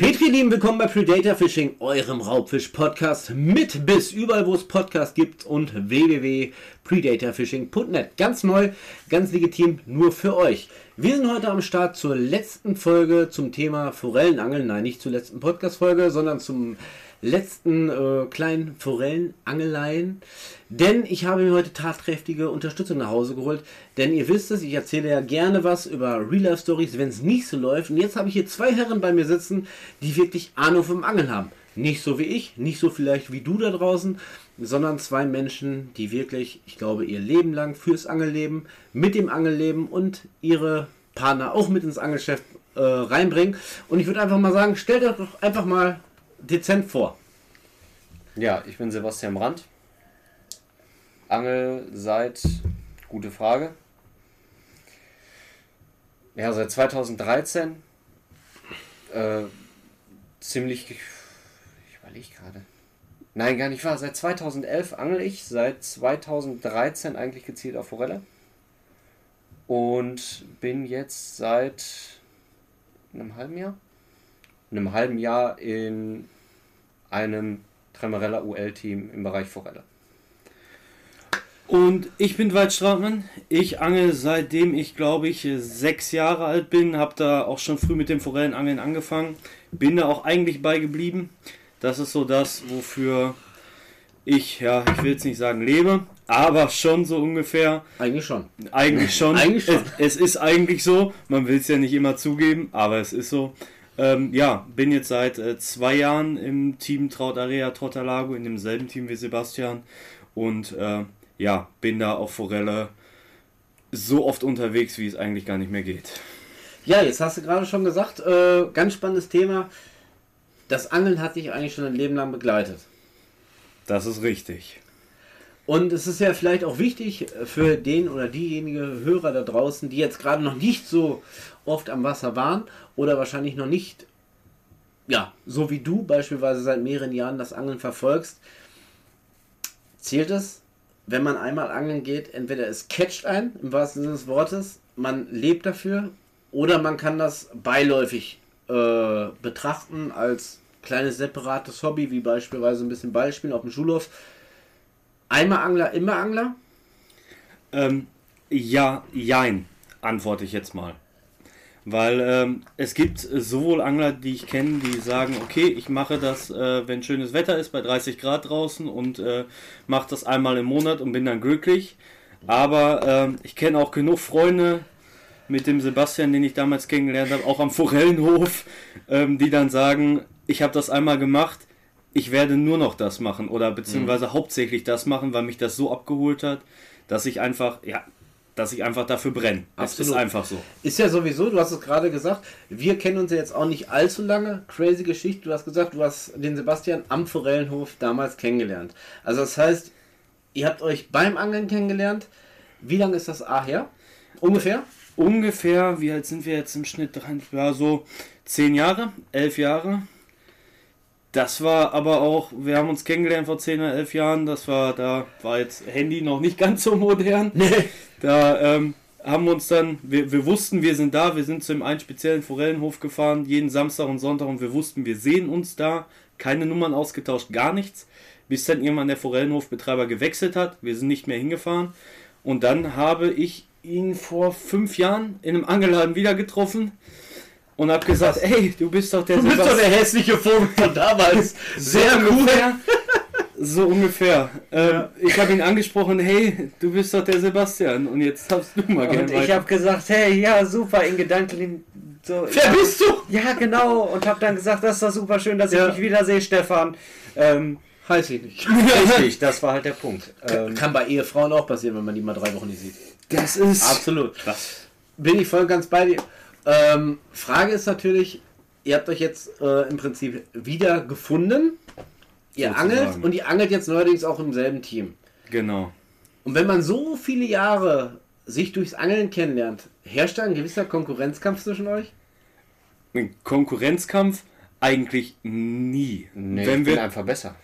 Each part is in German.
Petri, lieben, willkommen bei Predator Fishing, eurem Raubfisch-Podcast mit bis überall, wo es Podcasts gibt und www.predatorfishing.net. Ganz neu, ganz legitim, nur für euch. Wir sind heute am Start zur letzten Folge zum Thema Forellenangeln. Nein, nicht zur letzten Podcast-Folge, sondern zum letzten äh, kleinen Forellenangeleien. Denn ich habe mir heute tatkräftige Unterstützung nach Hause geholt. Denn ihr wisst es, ich erzähle ja gerne was über Real-Life-Stories, wenn es nicht so läuft. Und jetzt habe ich hier zwei Herren bei mir sitzen, die wirklich Ahnung vom Angeln haben. Nicht so wie ich, nicht so vielleicht wie du da draußen, sondern zwei Menschen, die wirklich, ich glaube, ihr Leben lang fürs Angelleben, mit dem Angelleben und ihre Partner auch mit ins Angelgeschäft äh, reinbringen. Und ich würde einfach mal sagen, stellt euch doch einfach mal dezent vor. Ja, ich bin Sebastian Brandt. Angel seit, gute Frage. Ja, seit 2013. Äh, ziemlich, ich überlege gerade. Nein, gar nicht wahr. Seit 2011 angel ich, seit 2013 eigentlich gezielt auf Forelle. Und bin jetzt seit einem halben Jahr einem halben Jahr in einem Tremarella UL-Team im Bereich Forelle. Und ich bin Dwight Strautmann. Ich angel seitdem ich, glaube ich, sechs Jahre alt bin. Habe da auch schon früh mit dem Forellenangeln angefangen. Bin da auch eigentlich beigeblieben. Das ist so das, wofür ich, ja, ich will jetzt nicht sagen lebe, aber schon so ungefähr. Eigentlich schon. Eigentlich schon. eigentlich schon. Es, es ist eigentlich so. Man will es ja nicht immer zugeben, aber es ist so. Ähm, ja, bin jetzt seit äh, zwei Jahren im Team Traut Area Trottalago, in demselben Team wie Sebastian. Und äh, ja, bin da auf Forelle so oft unterwegs, wie es eigentlich gar nicht mehr geht. Ja, jetzt hast du gerade schon gesagt, äh, ganz spannendes Thema. Das Angeln hat dich eigentlich schon ein Leben lang begleitet. Das ist richtig. Und es ist ja vielleicht auch wichtig für den oder diejenige Hörer da draußen, die jetzt gerade noch nicht so oft am Wasser waren oder wahrscheinlich noch nicht, ja, so wie du beispielsweise seit mehreren Jahren das Angeln verfolgst, zählt es, wenn man einmal angeln geht, entweder es catcht ein, im wahrsten Sinne des Wortes, man lebt dafür, oder man kann das beiläufig äh, betrachten als kleines separates Hobby, wie beispielsweise ein bisschen Ballspielen auf dem Schulhof. Einmal Angler, immer Angler? Ähm, ja, jein, antworte ich jetzt mal. Weil ähm, es gibt sowohl Angler, die ich kenne, die sagen, okay, ich mache das, äh, wenn schönes Wetter ist, bei 30 Grad draußen und äh, mache das einmal im Monat und bin dann glücklich. Aber äh, ich kenne auch genug Freunde mit dem Sebastian, den ich damals kennengelernt habe, auch am Forellenhof, ähm, die dann sagen, ich habe das einmal gemacht, ich werde nur noch das machen oder beziehungsweise mhm. hauptsächlich das machen, weil mich das so abgeholt hat, dass ich einfach, ja, dass ich einfach dafür brenne. Das ist einfach so. Ist ja sowieso, du hast es gerade gesagt, wir kennen uns ja jetzt auch nicht allzu lange. Crazy Geschichte, du hast gesagt, du hast den Sebastian am Forellenhof damals kennengelernt. Also das heißt, ihr habt euch beim Angeln kennengelernt. Wie lange ist das A her? Ungefähr? Ungefähr, wie alt sind wir jetzt im Schnitt? Ja, so zehn Jahre, elf Jahre. Das war aber auch, wir haben uns kennengelernt vor 10 oder 11 Jahren, das war, da war jetzt Handy noch nicht ganz so modern. Nee. Da ähm, haben wir uns dann, wir, wir wussten, wir sind da, wir sind zu dem einen speziellen Forellenhof gefahren, jeden Samstag und Sonntag und wir wussten, wir sehen uns da, keine Nummern ausgetauscht, gar nichts, bis dann irgendwann der Forellenhofbetreiber gewechselt hat, wir sind nicht mehr hingefahren und dann habe ich ihn vor fünf Jahren in einem Angelladen wieder getroffen und habe gesagt, ey, du bist doch der Du bist doch der hässliche Vogel von damals. Sehr gut. So ungefähr. Ähm, ja. Ich habe ihn angesprochen, hey, du bist doch der Sebastian und jetzt hast du mal gerne. Und ich habe gesagt, hey, ja, super, in Gedanken so. Wer bist du? Ja, genau. Und habe dann gesagt, das ist doch super schön, dass ich dich wiedersehe, Stefan. Ähm, Heiß ich nicht. Richtig, das war halt der Punkt. Ähm, Kann bei Ehefrauen auch passieren, wenn man die mal drei Wochen nicht sieht. Das ist. Absolut. Krass. Bin ich voll ganz bei dir. Ähm, Frage ist natürlich, ihr habt euch jetzt äh, im Prinzip wieder gefunden. Ihr Sozusagen. angelt und ihr angelt jetzt neuerdings auch im selben Team. Genau. Und wenn man so viele Jahre sich durchs Angeln kennenlernt, herrscht da ein gewisser Konkurrenzkampf zwischen euch? Ein Konkurrenzkampf eigentlich nie. Nee, wenn ich wir bin einfach besser.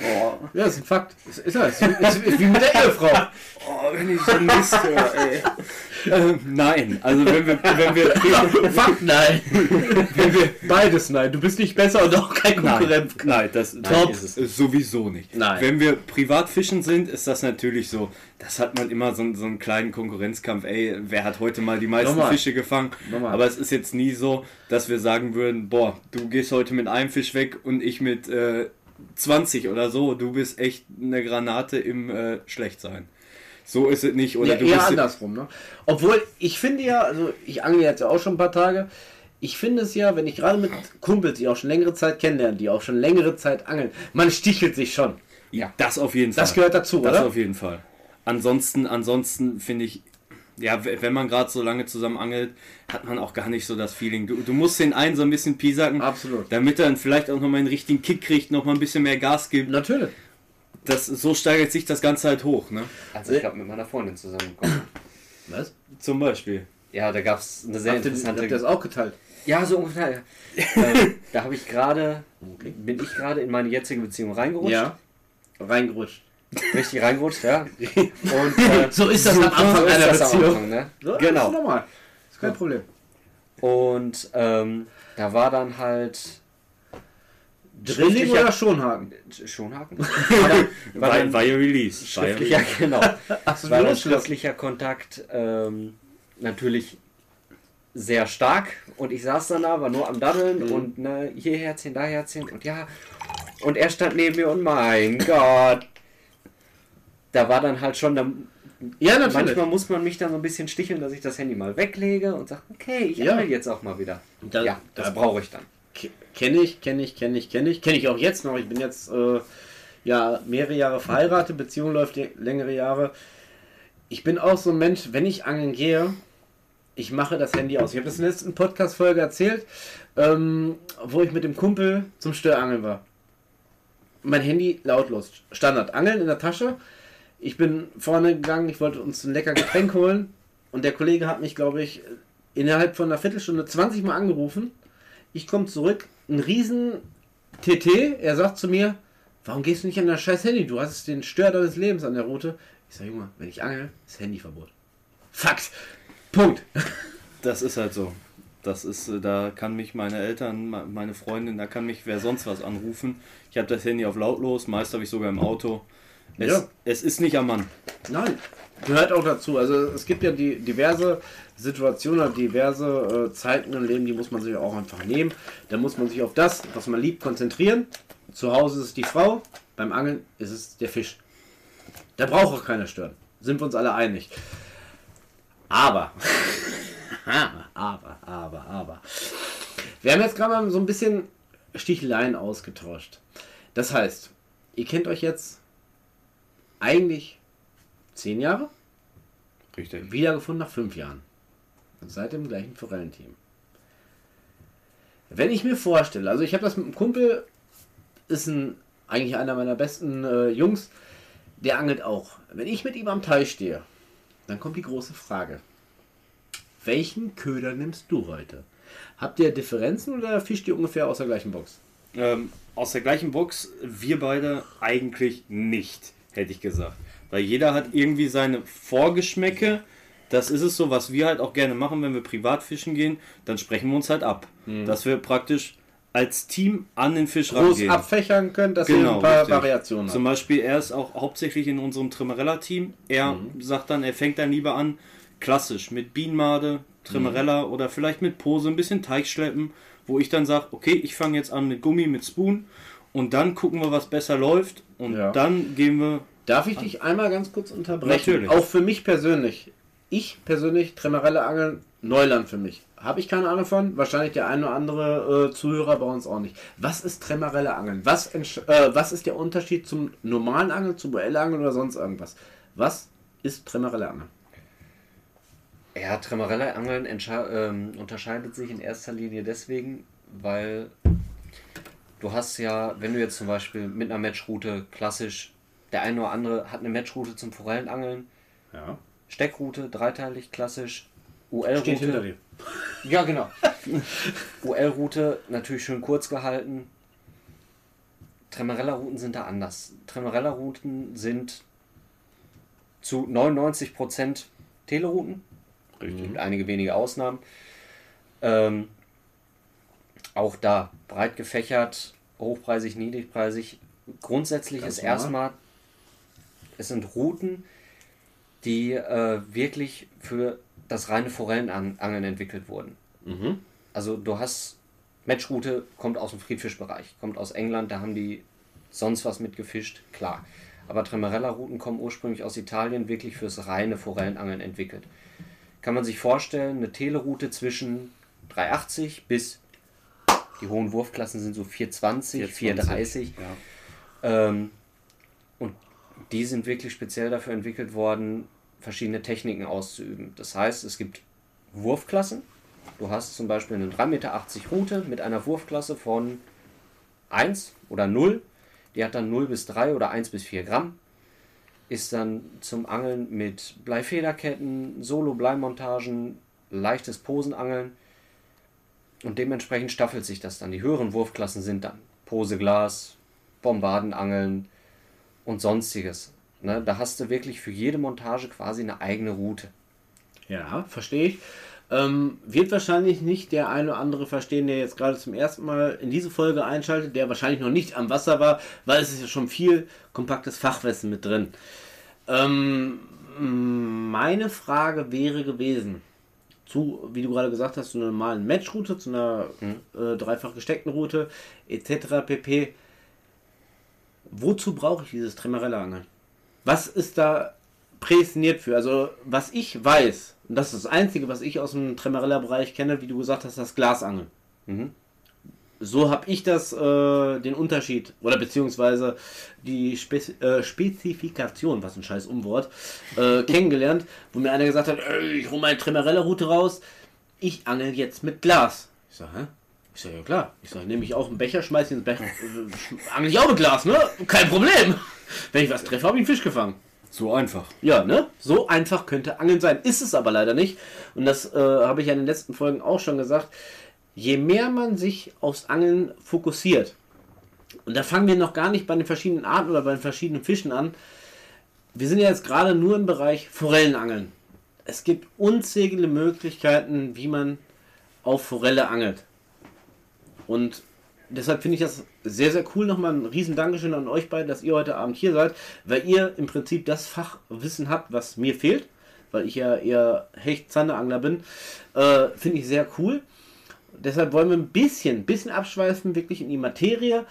Oh. Ja, das ist ein Fakt. Ist, ist, ist, ist wie mit der Ehefrau. Oh, wenn ich so Mist höre, ey. Ähm, nein, also wenn wir, wenn wir Fuck nein. Beides nein. Du bist nicht besser und auch kein Konkurrent. Nein, nein das Top. ist es. Sowieso nicht. Nein. Wenn wir privat fischen sind, ist das natürlich so. Das hat man immer so, so einen kleinen Konkurrenzkampf. Ey, wer hat heute mal die meisten Normal. Fische gefangen? Normal. Aber es ist jetzt nie so, dass wir sagen würden, boah, du gehst heute mit einem Fisch weg und ich mit äh, 20 oder so. Du bist echt eine Granate im äh, Schlechtsein. So ist es nicht. Oder Ja, du eher bist andersrum, ne? Obwohl, ich finde ja, also ich angle jetzt ja auch schon ein paar Tage. Ich finde es ja, wenn ich gerade mit Kumpels, die auch schon längere Zeit kennenlernen, die auch schon längere Zeit angeln, man stichelt sich schon. Ja, das auf jeden Fall. Das gehört dazu, Das oder? auf jeden Fall. Ansonsten, ansonsten finde ich, ja, wenn man gerade so lange zusammen angelt, hat man auch gar nicht so das Feeling. Du, du musst den einen so ein bisschen piesacken, Absolut. damit er dann vielleicht auch nochmal einen richtigen Kick kriegt, nochmal ein bisschen mehr Gas gibt. Natürlich. Das, so steigert sich das Ganze halt hoch, ne? Also ich glaube mit meiner Freundin zusammengekommen. Was? Zum Beispiel. Ja, da gab es eine sehr Habt interessante. habt ihr das auch geteilt? Ja, so ungefähr. Ja. äh, da habe ich gerade, bin ich gerade in meine jetzige Beziehung reingerutscht. Ja. Reingerutscht. Richtig reingerutscht, ja. Und äh, So ist das am so Anfang ist einer das am Beziehung. Anfang, ne? So, Genau. Das ist normal. Ist kein Problem. Und ähm, da war dann halt Drilling oder Schonhaken? Schonhaken. War dann, war ja Release. Ja schriftlicher, genau. Achso, war dann schriftlicher Kontakt ähm, natürlich sehr stark und ich saß dann da, war nur am Daddeln Mhm. und ne, hier Herzchen, da Herzchen und ja. Und er stand neben mir und mein Gott. Da war dann halt schon, da, Ja, natürlich. manchmal muss man mich dann so ein bisschen sticheln, dass ich das Handy mal weglege und sage, okay, ich Ja. angel jetzt auch mal wieder. Da- ja, das da- brauche ich dann. Kenne ich, kenne ich, kenne ich, kenne ich. Kenne ich auch jetzt noch. Ich bin jetzt äh, ja mehrere Jahre verheiratet, Beziehung läuft längere Jahre. Ich bin auch so ein Mensch, wenn ich angeln gehe, ich mache das Handy aus. Ich habe das in der letzten Podcast-Folge erzählt, ähm, wo ich mit dem Kumpel zum Störangeln war. Mein Handy lautlos. Standard. Angeln in der Tasche. Ich bin vorne gegangen, ich wollte uns ein lecker Getränk holen und der Kollege hat mich, glaube ich, innerhalb von einer Viertelstunde 20 Mal angerufen. Ich komme zurück, ein riesen TT, er sagt zu mir, warum gehst du nicht an dein scheiß Handy? Du hast den Stör deines Lebens an der Route. Ich sage, Junge, wenn ich angel, ist Handyverbot. Fakt. Punkt. Das ist halt so. Das ist, äh, da kann mich meine Eltern, me- meine Freundin, da kann mich wer sonst was anrufen. Ich habe das Handy auf lautlos, meist habe ich sogar im Auto. Es, Ja. es ist nicht am Mann. Nein, gehört auch dazu. Also es gibt ja die diverse Situationen, diverse äh, Zeiten im Leben, die muss man sich auch einfach nehmen. Da muss man sich auf das, was man liebt, konzentrieren. Zu Hause ist es die Frau, beim Angeln ist es der Fisch. Da braucht auch keiner stören. Sind wir uns alle einig. Aber, aber, aber, aber. Wir haben jetzt gerade mal so ein bisschen Sticheleien ausgetauscht. Das heißt, ihr kennt euch jetzt eigentlich zehn Jahre, Richtig. wiedergefunden nach fünf Jahren. Und seid im gleichen Forellenteam. Wenn ich mir vorstelle, also ich habe das mit einem Kumpel, ist ein, eigentlich einer meiner besten äh, Jungs, der angelt auch. Wenn ich mit ihm am Teich stehe, dann kommt die große Frage. Welchen Köder nimmst du heute? Habt ihr Differenzen oder fischt ihr ungefähr aus der gleichen Box? Ähm, aus der gleichen Box, wir beide eigentlich nicht, hätte ich gesagt. Weil jeder hat irgendwie seine Vorgeschmäcke. Das ist es so, was wir halt auch gerne machen, wenn wir privat fischen gehen, dann sprechen wir uns halt ab. Dass wir praktisch als Team an den Fisch Groß rangehen. abfächern könnt, dass ihr Genau, ein paar richtig. Variationen Zum. Beispiel, er ist auch hauptsächlich in unserem Trimarella-Team. Er sagt dann, er fängt dann lieber an, klassisch mit Bienenmade, Trimarella oder vielleicht mit Pose, ein bisschen Teig schleppen, wo ich dann sage, okay, ich fange jetzt an mit Gummi, mit Spoon und dann gucken wir, was besser läuft und Ja. dann gehen wir. Darf ich dich einmal ganz kurz unterbrechen? Natürlich. Auch für mich persönlich. Ich persönlich, Tremarelle Angeln, Neuland für mich. Habe ich keine Ahnung von. Wahrscheinlich der ein oder andere äh, Zuhörer bei uns auch nicht. Was ist Tremarelle Angeln? Was, äh, was ist der Unterschied zum normalen Angeln, zum Angeln oder sonst irgendwas? Was ist Tremarelle Angeln? Ja, Tremarella-Angeln entscha- ähm, unterscheidet sich in erster Linie deswegen, weil du hast ja, wenn du jetzt zum Beispiel mit einer Matchroute klassisch, der eine oder andere hat eine Matchroute zum Forellenangeln, Ja. Steckroute, dreiteilig klassisch, Steht hinter UL-Route. dir. Ja, genau. UL-Route natürlich schön kurz gehalten. Tremarella-Routen sind da anders. Tremarella-Routen sind zu 99% Telerouten. Es gibt einige wenige Ausnahmen. Ähm, auch da breit gefächert, hochpreisig, niedrigpreisig. Grundsätzlich Ganz ist normal. erstmal, es sind Routen, die äh, wirklich für das reine Forellenangeln entwickelt wurden. Mhm. Also du hast Matchroute kommt aus dem Friedfischbereich, kommt aus England, da haben die sonst was mit gefischt, klar. Aber Tremarella-Routen kommen ursprünglich aus Italien, wirklich fürs reine Forellenangeln entwickelt. Kann man sich vorstellen, eine Teleroute zwischen 380 bis die hohen Wurfklassen sind so 420, 430. Ja. Ähm, und die sind wirklich speziell dafür entwickelt worden, verschiedene Techniken auszuüben. Das heißt, es gibt Wurfklassen. Du hast zum Beispiel eine 3,80 Meter Route mit einer Wurfklasse von 1 oder 0. Die hat dann 0 bis 3 oder 1 bis 4 Gramm. Ist dann zum Angeln mit Bleifederketten, Solo-Bleimontagen, leichtes Posenangeln. Und dementsprechend staffelt sich das dann. Die höheren Wurfklassen sind dann Poseglas, Bombardenangeln und sonstiges. Ne, da hast du wirklich für jede Montage quasi eine eigene Route. Ja, verstehe ich. Ähm, wird wahrscheinlich nicht der eine oder andere verstehen, der jetzt gerade zum ersten Mal in diese Folge einschaltet, der wahrscheinlich noch nicht am Wasser war, weil es ist ja schon viel kompaktes Fachwissen mit drin. Ähm, meine Frage wäre gewesen, zu, wie du gerade gesagt hast, zu einer normalen Matchroute, zu einer äh, dreifach gesteckten Route, etc. pp. Wozu brauche ich dieses Tremarella-Angeln? Was ist da prädestiniert für? Also, was ich weiß, und das ist das Einzige, was ich aus dem Tremarella-Bereich kenne, wie du gesagt hast, das Glasangeln. Mhm. So habe ich das, äh, den Unterschied, oder beziehungsweise die Spez äh, Spezifikation, was ein scheiß Umwort, äh, kennengelernt, wo mir einer gesagt hat, "Ey, ich hole meine Tremarella-Route raus, ich angel jetzt mit Glas. Ich sage, hä? Ich sage, ja klar. Ich sage, nehme ich auch einen Becher, schmeiß ihn ins Becher, äh, angel ich auch mit Glas, ne? Kein Problem. Wenn ich was treffe, habe ich einen Fisch gefangen. So einfach. Ja, ne? So einfach könnte Angeln sein. Ist es aber leider nicht. Und das äh, habe ich ja in den letzten Folgen auch schon gesagt. Je mehr man sich aufs Angeln fokussiert, und da fangen wir noch gar nicht bei den verschiedenen Arten oder bei den verschiedenen Fischen an. Wir sind ja jetzt gerade nur im Bereich Forellenangeln. Es gibt unzählige Möglichkeiten, wie man auf Forelle angelt. Und deshalb finde ich das sehr, sehr cool. Nochmal ein riesen Dankeschön an euch beiden, dass ihr heute Abend hier seid, weil ihr im Prinzip das Fachwissen habt, was mir fehlt, weil ich ja eher Hecht-Zanderangler bin. Äh, finde ich sehr cool. Deshalb wollen wir ein bisschen, bisschen abschweifen, wirklich in die Materie.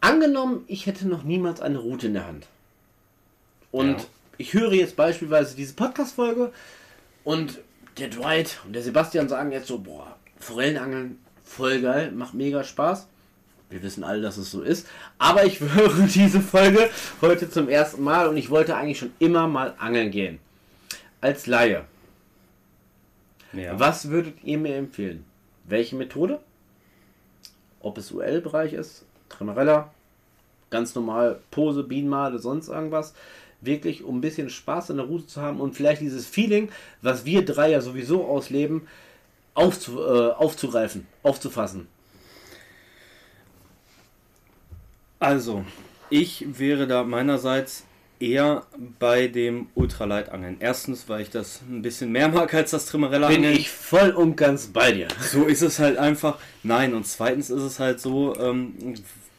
Angenommen, ich hätte noch niemals eine Route in der Hand. Und Ja. ich höre jetzt beispielsweise diese Podcast-Folge und der Dwight und der Sebastian sagen jetzt so, boah, Forellenangeln, voll geil, macht mega Spaß. Wir wissen alle, dass es so ist. Aber ich höre diese Folge heute zum ersten Mal und ich wollte eigentlich schon immer mal angeln gehen. Als Laie. Ja. Was würdet ihr mir empfehlen? Welche Methode? Ob es UL-Bereich ist, Tremarella, ganz normal Pose, Bienenmade, sonst irgendwas. Wirklich, um ein bisschen Spaß an der Route zu haben und vielleicht dieses Feeling, was wir drei ja sowieso ausleben, aufzu, äh, aufzugreifen, aufzufassen. Also, ich wäre da meinerseits eher bei dem Ultraleitangeln. Erstens, weil ich das ein bisschen mehr mag als das Trimmerella Bin ich voll und ganz bei dir. So ist es halt einfach. Nein, und zweitens ist es halt so, ähm,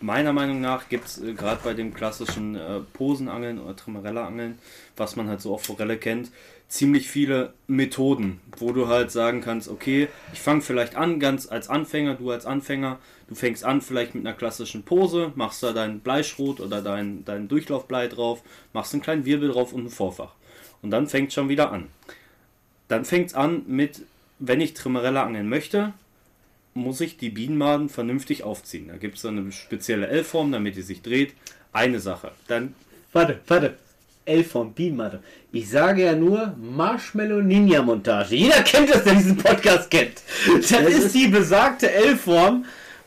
meiner Meinung nach gibt es äh, gerade bei dem klassischen äh, Posenangeln oder Trimmerella-Angeln, was man halt so auf Forelle kennt, ziemlich viele Methoden, wo du halt sagen kannst, okay, ich fange vielleicht an, ganz als Anfänger, du als Anfänger, du fängst an vielleicht mit einer klassischen Pose, machst da dein Bleischrot oder dein, dein Durchlaufblei drauf, machst einen kleinen Wirbel drauf und ein Vorfach. Und dann fängt schon wieder an. Dann fängt es an mit, wenn ich Trimmerella angeln möchte, muss ich die Bienenmaden vernünftig aufziehen. Da gibt es eine spezielle L-Form, damit die sich dreht. Eine Sache. Dann Warte, warte. L-Form, Bienenmatte. Ich sage ja nur Marshmallow Ninja Montage. Jeder kennt das, der diesen Podcast kennt. Das ist die besagte L-Form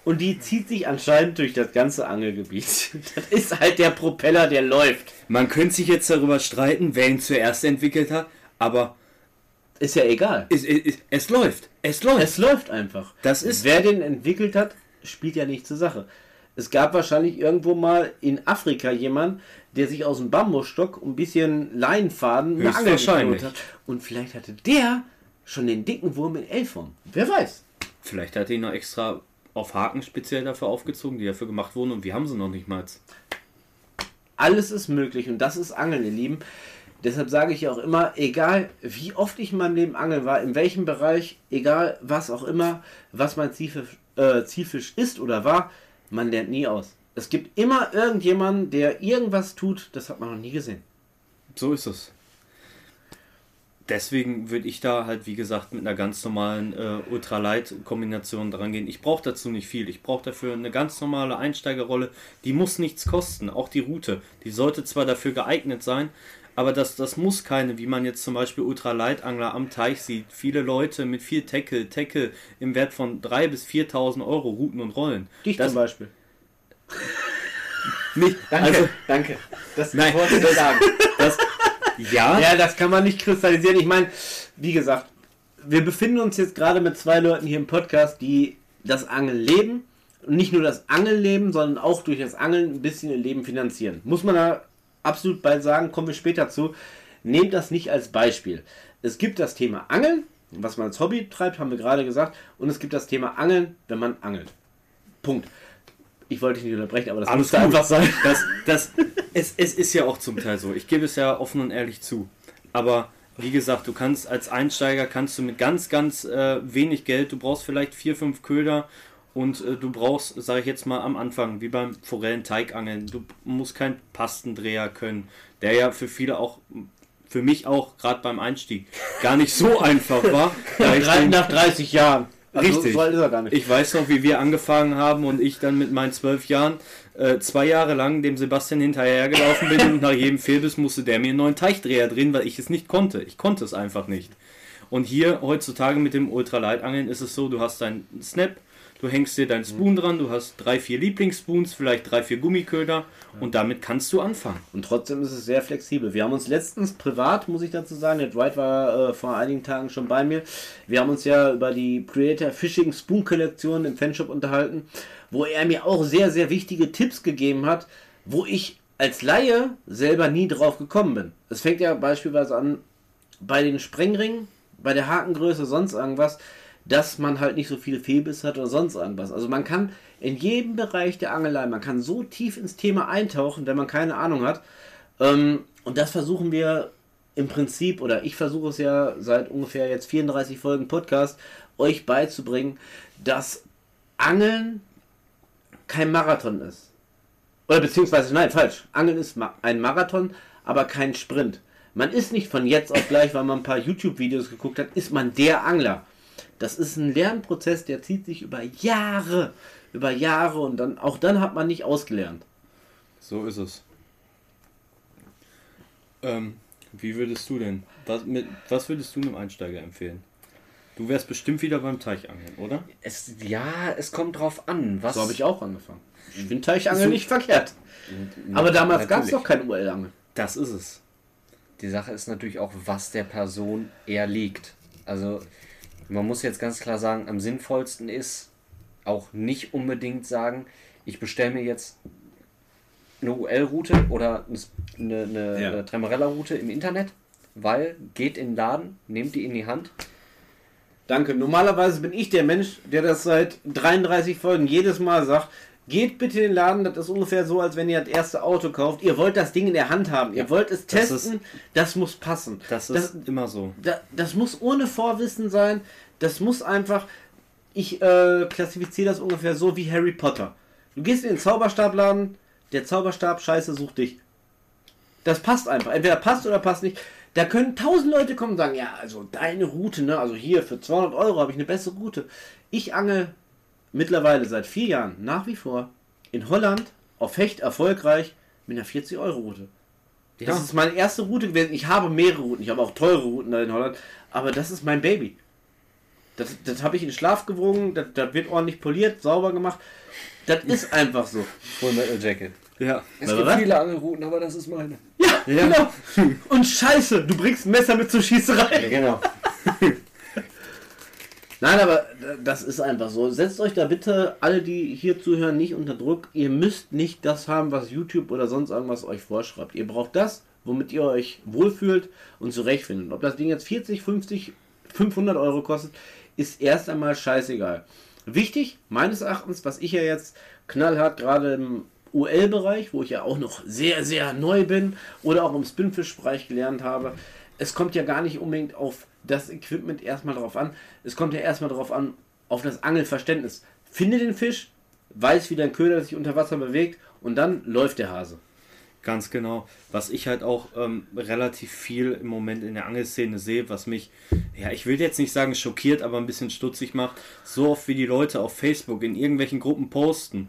und die zieht sich anscheinend durch das ganze Angelgebiet. Das ist halt der Propeller, der läuft. Man könnte sich jetzt darüber streiten, wer ihn zuerst entwickelt hat, aber Ist ja egal. es, es, es läuft. Es läuft. Es läuft einfach. Das ist- Wer den entwickelt hat, spielt ja nicht zur Sache. Es gab wahrscheinlich irgendwo mal in Afrika jemand, der sich aus dem Bambusstock ein bisschen Leinfaden eine Angel geklaut hat. Und vielleicht hatte der schon den dicken Wurm in L-Form. Wer weiß. Vielleicht hat er ihn noch extra auf Haken speziell dafür aufgezogen, die dafür gemacht wurden und wir haben sie noch nicht mal. Alles ist möglich und das ist Angeln, ihr Lieben. Deshalb sage ich auch immer, egal wie oft ich in meinem Leben angeln war, in welchem Bereich, egal was auch immer, was mein Zielfisch, äh, Zielfisch ist oder war, man lernt nie aus. Es gibt immer irgendjemanden, der irgendwas tut, das hat man noch nie gesehen. So ist es. Deswegen würde ich da halt, wie gesagt, mit einer ganz normalen äh, Ultralight-Kombination dran gehen. Ich brauche dazu nicht viel. Ich brauche dafür eine ganz normale Einsteigerrolle. Die muss nichts kosten. Auch die Route. Die sollte zwar dafür geeignet sein, aber das, das muss keine, wie man jetzt zum Beispiel Ultraleitangler am Teich sieht. Viele Leute mit viel Tackle, Tackle im Wert von 3.000 bis 4.000 Euro, Routen und Rollen. Dich das, zum Beispiel. Nicht, Danke, also, danke. Das Nein. wollte ich sagen. das, ja, Ja, das kann man nicht kristallisieren. Ich meine, wie gesagt, wir befinden uns jetzt gerade mit zwei Leuten hier im Podcast, die das Angeln leben. Und nicht nur das Angeln leben, sondern auch durch das Angeln ein bisschen ihr Leben finanzieren. Muss man da absolut bald sagen, kommen wir später zu. Nehmt das nicht als Beispiel. Es gibt das Thema Angeln, was man als Hobby treibt, haben wir gerade gesagt. Und es gibt das Thema Angeln, wenn man angelt. Punkt. Ich wollte dich nicht unterbrechen, aber das Alles gut. einfach sein. Das, das, es, es ist ja auch zum Teil so. Ich gebe es ja offen und ehrlich zu. Aber wie gesagt, du kannst als Einsteiger kannst du mit ganz, ganz äh, wenig Geld, du brauchst vielleicht vier, fünf Köder und äh, du brauchst, sage ich jetzt mal am Anfang, wie beim Forellen-Teigangeln, du musst keinen Pastendreher können, der ja für viele auch, für mich auch, gerade beim Einstieg, gar nicht so einfach war. nach 30 Jahren. Also Richtig. So gar nicht. ich weiß noch, wie wir angefangen haben und ich dann mit meinen zwölf Jahren äh, zwei Jahre lang dem Sebastian hinterhergelaufen bin und nach jedem Fehlbiss musste der mir einen neuen Teichdreher drehen, weil ich es nicht konnte. Ich konnte es einfach nicht. Und hier heutzutage mit dem Ultraleitangeln ist es so, du hast deinen Snap, du hängst dir deinen Spoon dran, du hast drei, vier Lieblingsspoons, vielleicht drei, vier Gummiköder und damit kannst du anfangen. Und trotzdem ist es sehr flexibel. Wir haben uns letztens privat, muss ich dazu sagen, der Dwight war äh, vor einigen Tagen schon bei mir. Wir haben uns ja über die Creator Fishing Spoon Kollektion im Fanshop unterhalten, wo er mir auch sehr, sehr wichtige Tipps gegeben hat, wo ich als Laie selber nie drauf gekommen bin. Es fängt ja beispielsweise an bei den Sprengringen, bei der Hakengröße, sonst irgendwas, dass man halt nicht so viele Fehlbiss hat oder sonst irgendwas. Also man kann in jedem Bereich der Angelei, man kann so tief ins Thema eintauchen, wenn man keine Ahnung hat. Ähm, und das versuchen wir im Prinzip, oder ich versuche es ja seit ungefähr jetzt 34 Folgen Podcast, euch beizubringen, dass Angeln kein Marathon ist. Oder beziehungsweise, nein, falsch. Angeln ist ein Marathon, aber kein Sprint. Man ist nicht von jetzt auf gleich, weil man ein paar YouTube-Videos geguckt hat, ist man der Angler. Das ist ein Lernprozess, der zieht sich über Jahre, über Jahre und dann auch dann hat man nicht ausgelernt. So ist es. Ähm, wie würdest du denn? Was, mit, was würdest du einem Einsteiger empfehlen? Du wärst bestimmt wieder beim Teichangeln, oder? Es, ja, es kommt drauf an. Was So habe ich auch angefangen. Ich finde Teichangeln So- nicht verkehrt. Aber damals gab es doch kein UL-Angeln. Das ist es. Die Sache ist natürlich auch, was der Person eher liegt. Also man muss jetzt ganz klar sagen, am sinnvollsten ist auch nicht unbedingt sagen, ich bestelle mir jetzt eine UL-Route oder eine, eine, Ja. eine Tremarella-Route im Internet, weil geht in den Laden, nehmt die in die Hand. Danke. Normalerweise bin ich der Mensch, der das seit 33 Folgen jedes Mal sagt. Geht bitte in den Laden, das ist ungefähr so, als wenn ihr das erste Auto kauft. Ihr wollt das Ding in der Hand haben, ihr Ja, wollt es das testen, das muss passen. Das ist immer so. da, das muss ohne Vorwissen sein. Das muss einfach. Ich äh, klassifiziere das ungefähr so wie Harry Potter. Du gehst in den Zauberstabladen, der Zauberstab, scheiße, sucht dich. Das passt einfach. Entweder passt oder passt nicht. Da können tausend Leute kommen und sagen, ja, also deine Route, ne, also hier für 200 Euro habe ich eine bessere Route. Ich angel mittlerweile seit vier Jahren nach wie vor in Holland auf Hecht erfolgreich mit einer 40 Euro Route. Das Ja. ist meine erste Route gewesen. Ich habe mehrere Routen. Ich habe auch teure Routen da in Holland. Aber das ist mein Baby. Das, das habe ich in Schlaf gewogen. Das, das wird ordentlich poliert, sauber gemacht. Das ist einfach so. Full Metal Jacket. Ja. Es gibt was? viele Angelrouten, aber das ist meine. Ja, genau. Und scheiße, du bringst ein Messer mit zur Schießerei. Ja, genau. Nein, aber das ist einfach so. Setzt euch da bitte, alle, die hier zuhören, nicht unter Druck. Ihr müsst nicht das haben, was YouTube oder sonst irgendwas euch vorschreibt. Ihr braucht das, womit ihr euch wohlfühlt und zurechtfindet. Ob das Ding jetzt 40, 50, 500 Euro kostet, ist erst einmal scheißegal. Wichtig, meines Erachtens, was ich ja jetzt knallhart gerade im UL-Bereich, wo ich ja auch noch sehr, sehr neu bin, oder auch im Spinfish-Bereich gelernt habe, es kommt ja gar nicht unbedingt auf das Equipment erstmal drauf an. Es kommt ja erstmal darauf an, auf das Angelverständnis. Finde den Fisch, weiß, wie dein Köder sich unter Wasser bewegt und dann läuft der Hase. Ganz genau. Was ich halt auch ähm, relativ viel im Moment in der Angelszene sehe, was mich, ja, ich will jetzt nicht sagen schockiert, aber ein bisschen stutzig macht, so oft wie die Leute auf Facebook in irgendwelchen Gruppen posten.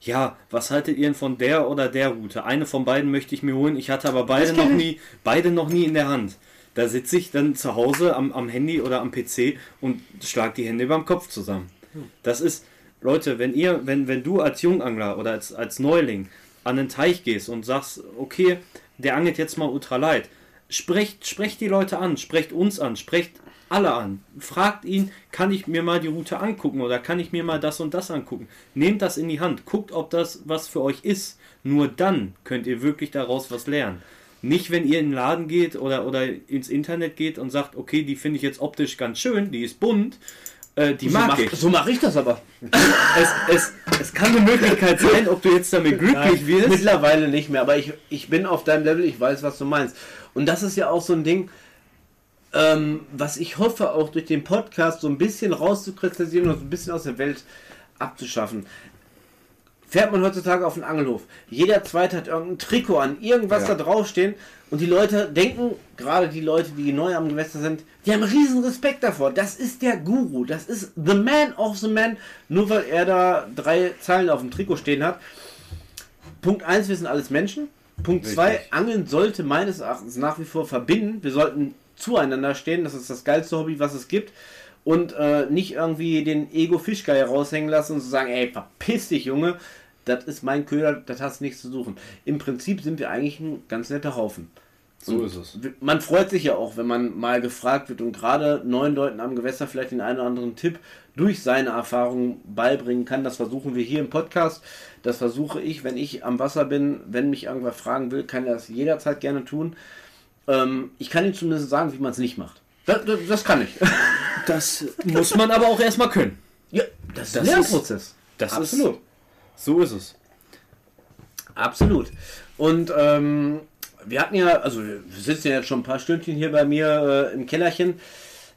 Ja, was haltet ihr denn von der oder der Route? Eine von beiden möchte ich mir holen. Ich hatte aber beide noch nie, beide noch nie in der Hand. Da sitze ich dann zu Hause am, am Handy oder am PC und schlag die Hände beim Kopf zusammen. Das ist, Leute, wenn ihr, wenn, wenn du als Jungangler oder als, als Neuling an den Teich gehst und sagst, okay, der angelt jetzt mal ultralight, sprecht, sprecht die Leute an, sprecht uns an, sprecht alle an. Fragt ihn, kann ich mir mal die Route angucken oder kann ich mir mal das und das angucken. Nehmt das in die Hand, guckt, ob das was für euch ist. Nur dann könnt ihr wirklich daraus was lernen. Nicht, wenn ihr in den Laden geht oder, oder ins Internet geht und sagt, okay, die finde ich jetzt optisch ganz schön, die ist bunt, äh, die so mag mach, ich. So mache ich das aber. Es, es, es kann eine Möglichkeit sein, ob du jetzt damit glücklich Nein, wirst. Mittlerweile nicht mehr, aber ich, ich bin auf deinem Level, ich weiß, was du meinst. Und das ist ja auch so ein Ding, ähm, was ich hoffe, auch durch den Podcast so ein bisschen rauszukristallisieren und so ein bisschen aus der Welt abzuschaffen. Fährt man heutzutage auf den Angelhof. Jeder Zweite hat irgendein Trikot an, irgendwas Ja. da draufstehen. Und die Leute denken, gerade die Leute, die neu am Gewässer sind, die haben riesen Respekt davor. Das ist der Guru. Das ist the man of the man. Nur weil er da drei Zeilen auf dem Trikot stehen hat. Punkt 1, wir sind alles Menschen. Punkt Richtig. 2, Angeln sollte meines Erachtens nach wie vor verbinden. Wir sollten zueinander stehen. Das ist das geilste Hobby, was es gibt. Und äh, nicht irgendwie den Ego-Fischgeier raushängen lassen und zu sagen, ey, verpiss dich, Junge. Das ist mein Köder, das hast nichts zu suchen. Im Prinzip sind wir eigentlich ein ganz netter Haufen. So Und ist es. Man freut sich ja auch, wenn man mal gefragt wird und gerade neuen Leuten am Gewässer vielleicht den einen oder anderen Tipp durch seine Erfahrungen beibringen kann. Das versuchen wir hier im Podcast. Das versuche ich, wenn ich am Wasser bin, wenn mich irgendwer fragen will, kann er das jederzeit gerne tun. Ähm, ich kann Ihnen zumindest sagen, wie man es nicht macht. Das, das, das kann ich. Das muss man aber auch erstmal können. ja, das ist Das ein Lernprozess. Das Absolut. Ist, so ist es. Absolut. Und ähm, wir hatten ja, also wir sitzen ja jetzt schon ein paar Stündchen hier bei mir äh, im Kellerchen.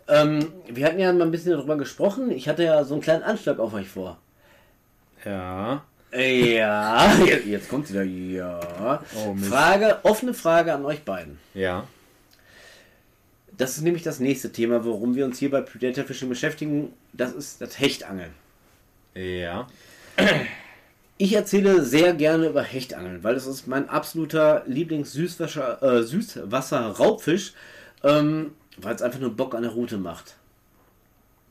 Ähm, wir hatten ja mal ein bisschen darüber gesprochen. Ich hatte ja so einen kleinen Anschlag auf euch vor. Ja. Ja, jetzt, jetzt kommt wieder. Ja. Oh. Frage, offene Frage an euch beiden. Ja. Das ist nämlich das nächste Thema, worum wir uns hier bei Predator Fishing beschäftigen. Das ist das Hechtangeln. Ja. Ich erzähle sehr gerne über Hechtangeln, weil das ist mein absoluter Lieblings-Süßwasser, äh, ähm, weil es einfach nur Bock an der Route macht.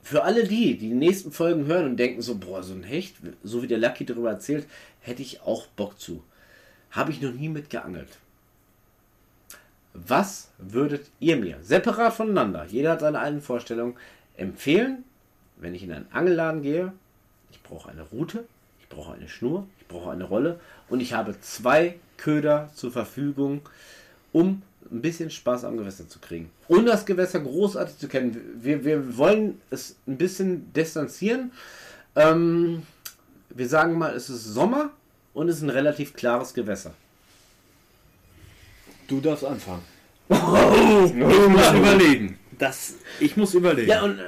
Für alle die, die die nächsten Folgen hören und denken so, boah, so ein Hecht, so wie der Lucky darüber erzählt, hätte ich auch Bock zu. Habe ich noch nie mitgeangelt. Was würdet ihr mir, separat voneinander, jeder hat seine eigene Vorstellung, empfehlen, wenn ich in einen Angelladen gehe? Ich brauche eine Route, brauche eine Schnur, ich brauche eine Rolle und ich habe zwei Köder zur Verfügung, um ein bisschen Spaß am Gewässer zu kriegen. Und das Gewässer großartig zu kennen. Wir, wir wollen es ein bisschen distanzieren. Ähm, wir sagen mal, es ist Sommer und es ist ein relativ klares Gewässer. Du darfst anfangen. ich muss überlegen. Das, ich muss überlegen. Ja, und äh,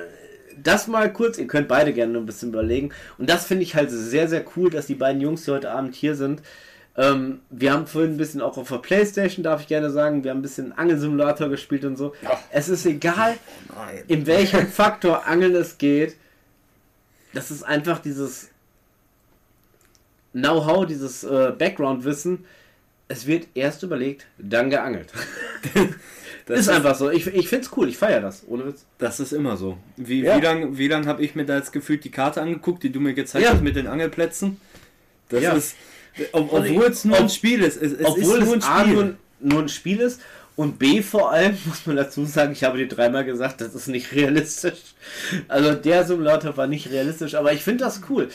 das mal kurz, ihr könnt beide gerne ein bisschen überlegen. Und das finde ich halt sehr, sehr cool, dass die beiden Jungs, die heute Abend hier sind, ähm, wir haben vorhin ein bisschen auch auf der Playstation, darf ich gerne sagen, wir haben ein bisschen Angelsimulator gespielt und so. Es ist egal, Nein. in welchem Faktor Angeln es geht. Das ist einfach dieses Know-how, dieses äh, Background-Wissen. Es wird erst überlegt, dann geangelt. Das ist einfach so. Ich, ich finde es cool, ich feiere das, ohne Witz. Das ist immer so. Wie, Ja. wie lange wie lang habe ich mir da jetzt gefühlt die Karte angeguckt, die du mir gezeigt Ja. hast mit den Angelplätzen? Das Ja. ist. ob- ich- Obwohl es nur ob- ein Spiel ist. Es, es Obwohl ist nur ein es A nur, nur ein Spiel ist und B vor allem, muss man dazu sagen, ich habe dir dreimal gesagt, das ist nicht realistisch. Also der Simulator war nicht realistisch, aber ich finde das cool.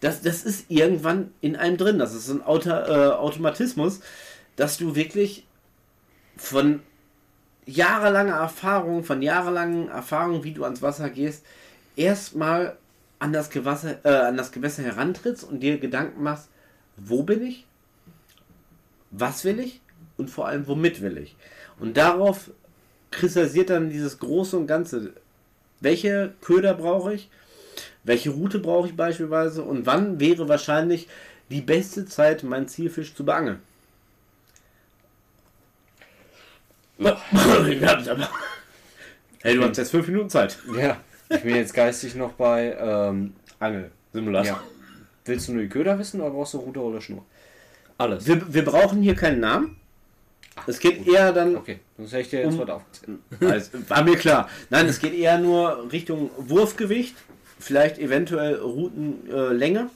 Das, das ist irgendwann in einem drin. Das ist ein Auto, äh, Automatismus, dass du wirklich von jahrelange Erfahrung, von jahrelangen Erfahrungen, wie du ans Wasser gehst, erstmal an das Gewässer, äh, an das Gewässer herantrittst und dir Gedanken machst, wo bin ich? Was will ich? Und vor allem, womit will ich? Und darauf kristallisiert dann dieses Große und Ganze. Welche Köder brauche ich? Welche Route brauche ich beispielsweise? Und wann wäre wahrscheinlich die beste Zeit, meinen Zielfisch zu beangeln? hey, du hast jetzt fünf Minuten Zeit. Ja, ich bin jetzt geistig noch bei ähm, Angel, Simulator. ja. Willst du nur die Köder wissen oder brauchst du Rute oder Schnur? Alles. Wir, wir brauchen hier keinen Namen. Es geht eher dann. Okay, sonst hätte ich dir jetzt Um- heute aufgezählt. Alles, war mir klar. Nein, es geht eher nur Richtung Wurfgewicht, vielleicht eventuell Routenlänge. Äh.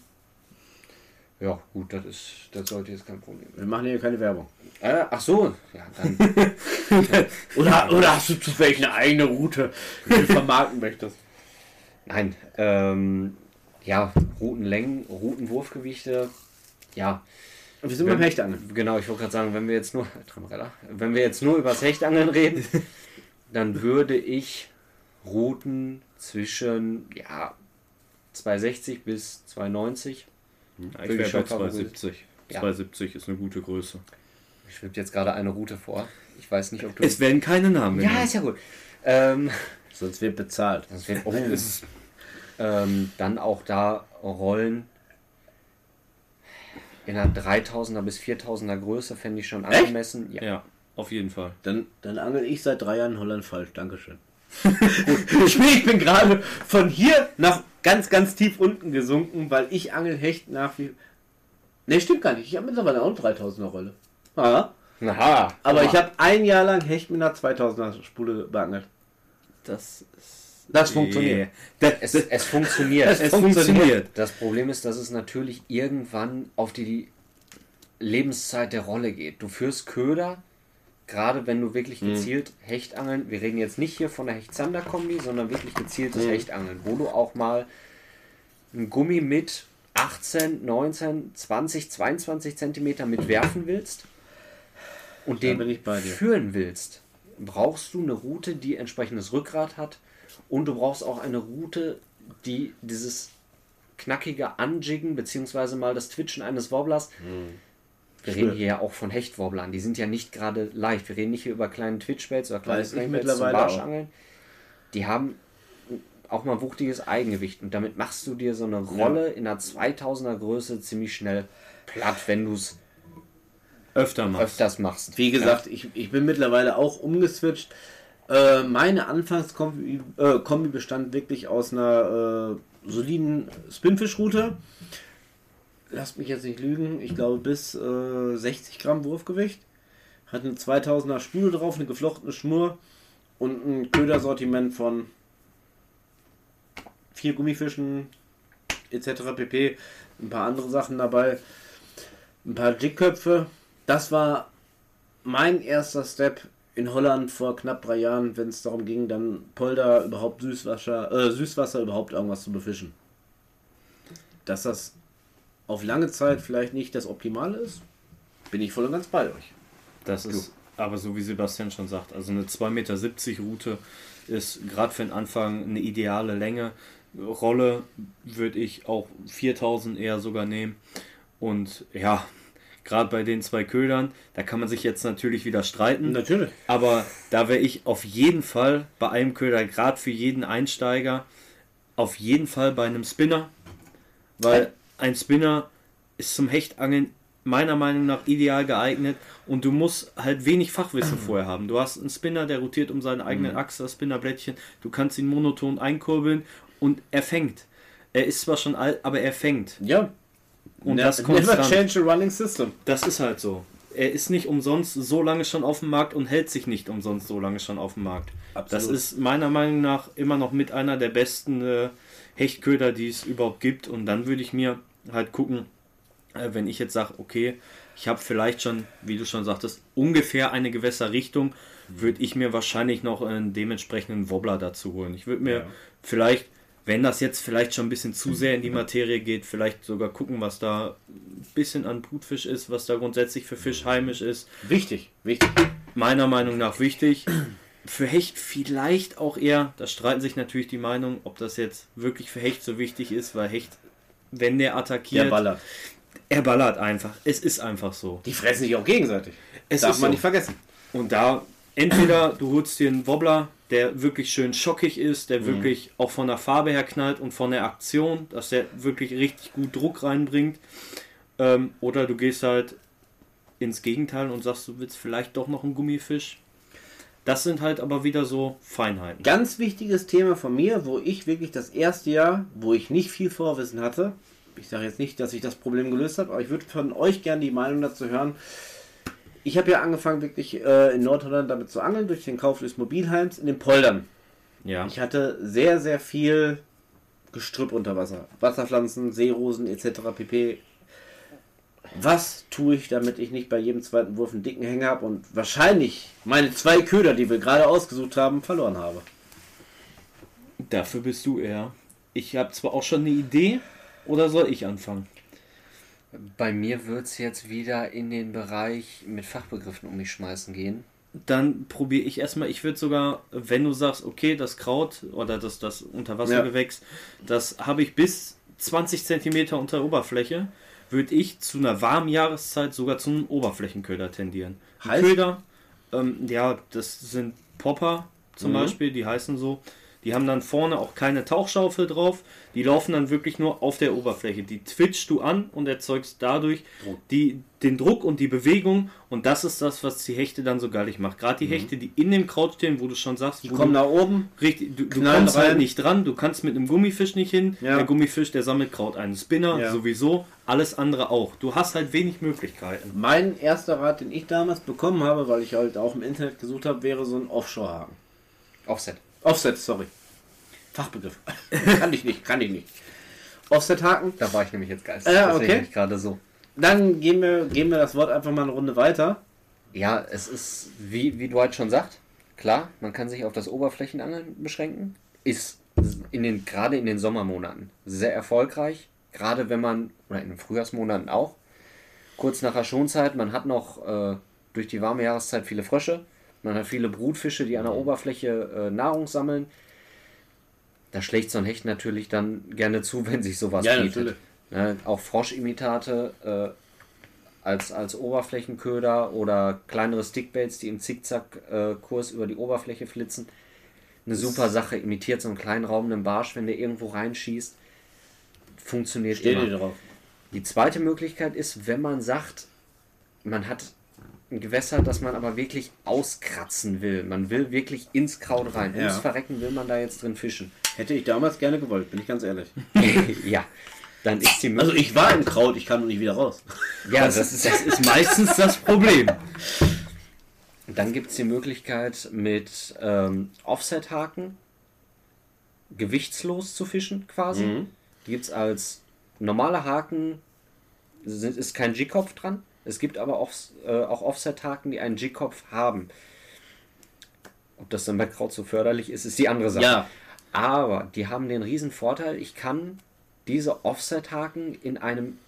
Ja, gut, das ist, das sollte jetzt kein Problem wir machen hier keine Werbung. sein. Äh, ach so, ja, dann. Oder, oder hast du zufällig eine eigene Route, die du vermarkten möchtest? Nein, ähm, ja, Routenlängen, Routenwurfgewichte, ja, Wir sind beim Hechtangeln. Genau, ich wollte gerade sagen, wenn wir jetzt nur, wenn wir jetzt nur über das Hechtangeln reden, dann würde ich Routen zwischen, ja, 260 bis 290. Ja, Würde ich wäre bei favorisieren. 270. Ja. 270 ist eine gute Größe. Ich schwebt jetzt gerade eine Route vor. Ich weiß nicht, ob du. Es werden keine Namen ja, genannt. ist ja gut. Ähm, Sonst wird bezahlt. das wird, oh, ähm, dann auch da Rollen in einer 3000er bis 4000er Größe fände ich schon Echt? angemessen. Ja. Ja, auf jeden Fall. Dann, dann angel ich seit drei Jahren in Holland falsch. Dankeschön. Ich bin, gerade von hier nach ganz, ganz tief unten gesunken, weil ich angel Hecht nach wie. Ne, stimmt gar nicht. Ich habe mittlerweile auch eine 3000er Rolle. Ja. Aha. Aber Aha. ich habe ein Jahr lang Hecht mit einer 2000er Spule beangelt. Das ist. Das funktioniert. Das, Es, das, es funktioniert. es funktioniert. funktioniert. Das Problem ist, dass es natürlich irgendwann auf die Lebenszeit der Rolle geht. Du führst Köder, gerade wenn du wirklich gezielt Hechtangeln, wir reden jetzt nicht hier von der Hecht-Zander-Kombi, sondern wirklich gezieltes Hechtangeln, wo du auch mal ein Gummi mit 18, 19, 20, 22 Zentimeter mit werfen willst und den führen willst, brauchst du eine Route, die entsprechendes Rückgrat hat und du brauchst auch eine Route, die dieses knackige Anjiggen beziehungsweise mal das Twitchen eines Wobblers. Wir reden hier ja auch von Hechtwobblern, die sind ja nicht gerade leicht. Wir reden nicht hier über kleinen Twitchbaits oder kleine Crankbaits zum mittlerweile auch. Barschangeln. Die haben auch mal wuchtiges Eigengewicht und damit machst du dir so eine Rolle in einer 2000er Größe ziemlich schnell platt, wenn du es Öfter mal. öfters machst. Wie gesagt, ich, ich bin mittlerweile auch umgeswitcht. Äh, meine Anfangskombi äh, bestand wirklich aus einer äh, soliden Spinfish-Route. Lasst mich jetzt nicht lügen, ich glaube bis äh, 60 Gramm Wurfgewicht. Hat eine 2000er Spule drauf, eine geflochtene Schnur und ein Ködersortiment von vier Gummifischen etc. pp. Ein paar andere Sachen dabei. Ein paar Jigköpfe. Das war mein erster Step in Holland vor knapp drei Jahren, wenn es darum ging, dann Polder überhaupt Süßwasser, äh, Süßwasser überhaupt irgendwas zu befischen. Dass das auf lange Zeit vielleicht nicht das Optimale ist, bin ich voll und ganz bei euch. Das ist aber so wie Sebastian schon sagt, also eine 2,70 Meter Route ist gerade für den Anfang eine ideale Länge. Rolle würde ich auch 4000 eher sogar nehmen. Und ja, gerade bei den zwei Ködern, da kann man sich jetzt natürlich wieder streiten. Natürlich. Aber da wäre ich auf jeden Fall bei einem Köder, gerade für jeden Einsteiger, auf jeden Fall bei einem Spinner. Weil ein Spinner ist zum Hechtangeln meiner Meinung nach ideal geeignet und du musst halt wenig Fachwissen vorher haben. Du hast einen Spinner, der rotiert um seine eigenen Achse, das Spinnerblättchen. Du kannst ihn monoton einkurbeln und er fängt. Er ist zwar schon alt, aber er fängt. Ja. Und Ne- das Never konstant. change a running system. Das ist halt so. Er ist nicht umsonst so lange schon auf dem Markt und hält sich nicht umsonst so lange schon auf dem Markt. Absolut. Das ist meiner Meinung nach immer noch mit einer der besten äh, Hechtköder, die es überhaupt gibt. Und dann würde ich mir halt gucken, äh, wenn ich jetzt sage, okay, ich habe vielleicht schon, wie du schon sagtest, ungefähr eine Gewässerrichtung, würde ich mir wahrscheinlich noch einen dementsprechenden Wobbler dazu holen. Ich würde mir Ja. vielleicht, wenn das jetzt vielleicht schon ein bisschen zu sehr in die Materie geht, vielleicht sogar gucken, was da ein bisschen an Brutfisch ist, was da grundsätzlich für Fisch heimisch ist. Wichtig, wichtig. Meiner Meinung nach wichtig. für Hecht vielleicht auch eher, da streiten sich natürlich die Meinungen, ob das jetzt wirklich für Hecht so wichtig ist, weil Hecht, wenn der attackiert, Der ballert. er ballert einfach. Es ist einfach so. Die fressen sich auch gegenseitig. Es Darf man so. nicht vergessen. Und da entweder du holst dir einen Wobbler, der wirklich schön schockig ist, der wirklich auch von der Farbe her knallt und von der Aktion, dass der wirklich richtig gut Druck reinbringt. Ähm, oder du gehst halt ins Gegenteil und sagst, du willst vielleicht doch noch einen Gummifisch. Das sind halt aber wieder so Feinheiten. Ganz wichtiges Thema von mir, wo ich wirklich das erste Jahr, wo ich nicht viel Vorwissen hatte, ich sage jetzt nicht, dass ich das Problem gelöst habe, aber ich würde von euch gerne die Meinung dazu hören. Ich habe ja angefangen, wirklich äh, in Nordholland damit zu angeln, durch den Kauf des Mobilheims in den Poldern. Ja. Ich hatte sehr, sehr viel Gestrüpp unter Wasser. Wasserpflanzen, Seerosen etc. pp. Was tue ich, damit ich nicht bei jedem zweiten Wurf einen dicken Hänger habe und wahrscheinlich meine zwei Köder, die wir gerade ausgesucht haben, verloren habe? Dafür bist du eher. Ich habe zwar auch schon eine Idee, oder soll ich anfangen? Bei mir wird es jetzt wieder in den Bereich mit Fachbegriffen um mich schmeißen gehen. Dann probiere ich erstmal, ich würde sogar, wenn du sagst, okay, das Kraut oder das, das Unterwassergewächs, das habe ich bis 20 cm unter der Oberfläche, würde ich zu einer warmen Jahreszeit sogar zu einem Oberflächenköder tendieren. Ein Heißt? Köder, ähm, ja, das sind Popper zum Mhm. Beispiel, die heißen so. Die haben dann vorne auch keine Tauchschaufel drauf. Die laufen dann wirklich nur auf der Oberfläche. Die twitchst du an und erzeugst dadurch Druck. die, den Druck und die Bewegung. Und das ist das, was die Hechte dann so gallig macht. Gerade die Hechte, die in dem Kraut stehen, wo du schon sagst, Mhm. Die kommen du, nach oben. richtig, du, du kommst halt rein. nicht dran. Du kannst mit einem Gummifisch nicht hin. Ja. Der Gummifisch, der sammelt Kraut ein. Spinner Ja. sowieso. Alles andere auch. Du hast halt wenig Möglichkeiten. Mein erster Rat, den ich damals bekommen habe, weil ich halt auch im Internet gesucht habe, wäre so ein Offshore-Haken. Offset. Offset, sorry. Fachbegriff. kann ich nicht, kann ich nicht. Offset-Haken. Da war ich nämlich jetzt geistig. Ja, Deswegen okay. gerade so. Dann gehen wir, gehen wir das Wort einfach mal eine Runde weiter. Ja, es ist, wie, wie Dwight schon sagt, klar, man kann sich auf das Oberflächenangeln beschränken. Ist in den, gerade in den Sommermonaten sehr erfolgreich. Gerade wenn man, oder in den Frühjahrsmonaten auch, kurz nach der Schonzeit, man hat noch äh, durch die warme Jahreszeit viele Frösche, man hat viele Brutfische, die an der Oberfläche äh, Nahrung sammeln. Da schlägt so ein Hecht natürlich dann gerne zu, wenn sich sowas Ja, bietet. Ne, auch Froschimitate äh, als, als Oberflächenköder oder kleinere Stickbaits, die im Zickzack-Kurs über die Oberfläche flitzen. Eine super Sache, imitiert so einen kleinen raubenden Barsch, wenn der irgendwo reinschießt. Funktioniert Steht immer. ihr drauf. Die zweite Möglichkeit ist, wenn man sagt, man hat ein Gewässer, das man aber wirklich auskratzen will. Man will wirklich ins Kraut rein. Ja. Ums Verrecken will man da jetzt drin fischen. Hätte ich damals gerne gewollt, bin ich ganz ehrlich. ja, dann ist die Also ich war im Kraut, ich kann nur nicht wieder raus. ja, das ist, Das ist meistens das Problem. Dann gibt es die Möglichkeit, mit ähm, Offset-Haken gewichtslos zu fischen, quasi. Mhm. Die gibt es als normale Haken, sind, ist kein G-Kopf dran. Es gibt aber auch, äh, auch Offset-Haken, die einen G-Kopf haben. Ob das dann bei Kraut so förderlich ist, ist die andere Sache. Ja, Aber die haben den riesen Vorteil, ich kann diese Offset-Haken in einem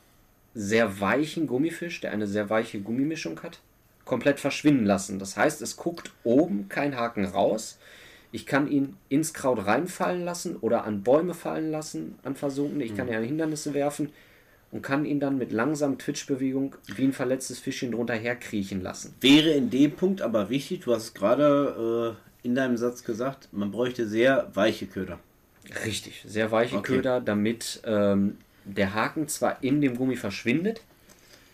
sehr weichen Gummifisch, der eine sehr weiche Gummimischung hat, komplett verschwinden lassen. Das heißt, es guckt oben kein Haken raus. Ich kann ihn ins Kraut reinfallen lassen oder an Bäume fallen lassen, an versunkene. Ich kann ihn an Hindernisse werfen und kann ihn dann mit langsamen Twitch-Bewegung wie ein verletztes Fischchen drunter herkriechen lassen. wäre in dem Punkt aber wichtig, du hast es gerade äh, in deinem Satz gesagt, man bräuchte sehr weiche Köder. Richtig, sehr weiche Okay. Köder, damit ähm, der Haken zwar in dem Gummi verschwindet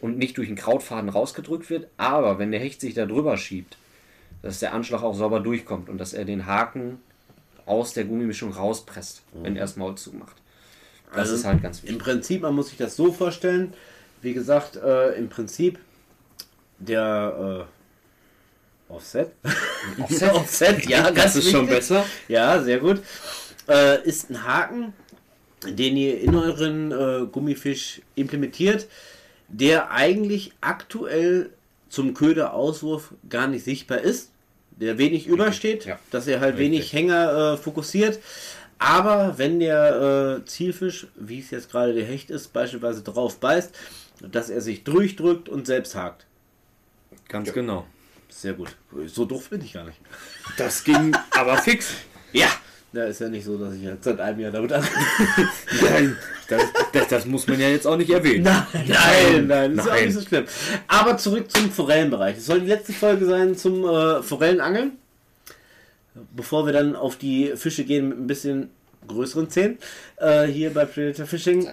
und nicht durch den Krautfaden rausgedrückt wird, aber wenn der Hecht sich da drüber schiebt, dass der Anschlag auch sauber durchkommt und dass er den Haken aus der Gummimischung rauspresst, wenn er das Maul zumacht. Das Also ist halt ganz Im wichtig. Prinzip, man muss sich das so vorstellen, wie gesagt, äh, im Prinzip der äh, Offset. Offset? Offset, ja, Das ist schon wichtig. besser. Ja, sehr gut. Äh, ist ein Haken, den ihr in euren äh, Gummifisch implementiert, der eigentlich aktuell zum Köderauswurf gar nicht sichtbar ist, der wenig übersteht, ja. dass er halt Richtig. wenig Hänger äh, fokussiert. Aber wenn der äh, Zielfisch, wie es jetzt gerade der Hecht ist, beispielsweise drauf beißt, dass er sich durchdrückt und selbst hakt. Ganz genau. Sehr gut. So doof bin ich gar nicht. Das ging aber fix. Ja! Da ist ja nicht so, dass ich jetzt seit einem Jahr damit anfange. Nein, das, das, das muss man ja jetzt auch nicht erwähnen. Nein, nein, nein, das ist auch Nein. nicht so schlimm. Aber zurück zum Forellenbereich. Es soll die letzte Folge sein zum äh, Forellenangeln. Bevor wir dann auf die Fische gehen mit ein bisschen größeren Zähnen. Äh, hier bei Predator Fishing.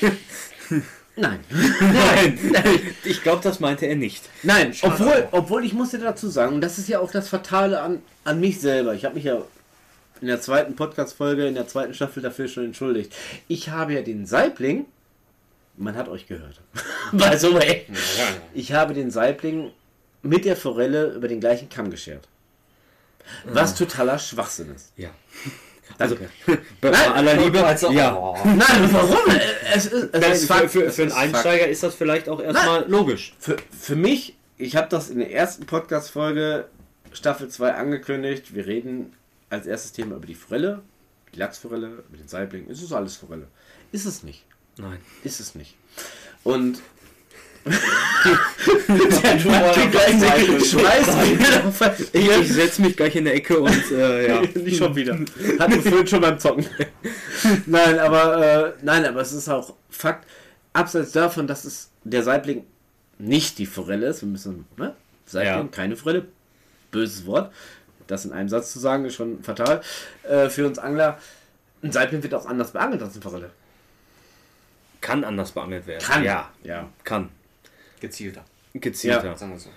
Nein. Nein, ich glaube, das meinte er nicht. Nein, obwohl, obwohl ich muss dir dazu sagen, und das ist ja auch das Fatale an, an mich selber. Ich habe mich ja in der zweiten Podcast-Folge, in der zweiten Staffel dafür schon entschuldigt. Ich habe ja den Saibling, man hat euch gehört, by the way, ich habe den Saibling mit der Forelle über den gleichen Kamm geschert. Was totaler Schwachsinn ist. Ja. Also, bei Nein, aller Liebe, Also, ja. oh. Nein, warum? Es ist, es Nein, ist für, Fakt. für, Es für einen ist Fakt. Einsteiger ist das vielleicht auch erstmal logisch. Für, für mich, ich habe das in der ersten Podcast-Folge Staffel 2 angekündigt. Wir reden als erstes Thema über die Forelle, die Lachsforelle, über den Saibling. Es ist alles Forelle. Ist es nicht. Nein. Ist es nicht. Und. Der Schweiß. Ich, ich setze mich gleich in der Ecke und äh, ja. Nicht schon wieder. Hatten wir vorhin schon beim Zocken. nein, aber äh, nein, aber es ist auch Fakt. Abseits davon, dass es der Saibling nicht die Forelle ist. Wir müssen, ne? Saibling, Ja. keine Forelle. Böses Wort. Das in einem Satz zu sagen, ist schon fatal. Äh, für uns Angler. Ein Saibling wird auch anders beangelt als eine Forelle. Kann anders beangelt werden. Kann. Ja, Ja. kann. Gezielter. Gezielter. Sagen wir so.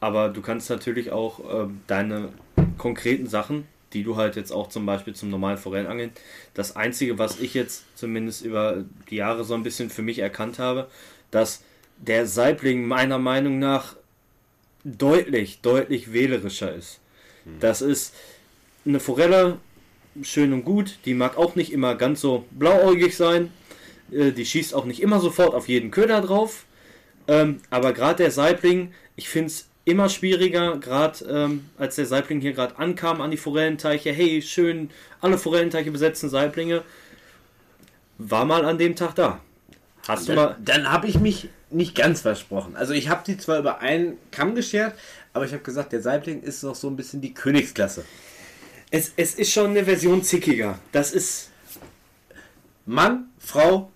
Aber du kannst natürlich auch ähm, deine konkreten Sachen, die du halt jetzt auch zum Beispiel zum normalen Forellenangeln, das Einzige, was ich jetzt zumindest über die Jahre so ein bisschen für mich erkannt habe, dass der Saibling meiner Meinung nach deutlich, deutlich wählerischer ist. Das ist eine Forelle, schön und gut, die mag auch nicht immer ganz so blauäugig sein, äh, die schießt auch nicht immer sofort auf jeden Köder drauf, ähm, aber gerade der Saibling, ich finde es immer schwieriger, gerade ähm, als der Saibling hier gerade ankam an die Forellenteiche, hey, schön, alle Forellenteiche besetzen Saiblinge, war mal an dem Tag da. Hast du mal. Dann, dann habe ich mich nicht ganz versprochen. Also ich habe die zwar über einen Kamm geschert, aber ich habe gesagt, der Saibling ist noch so ein bisschen die Königsklasse. Es, es ist schon eine Version zickiger. Das ist. Mann, Frau,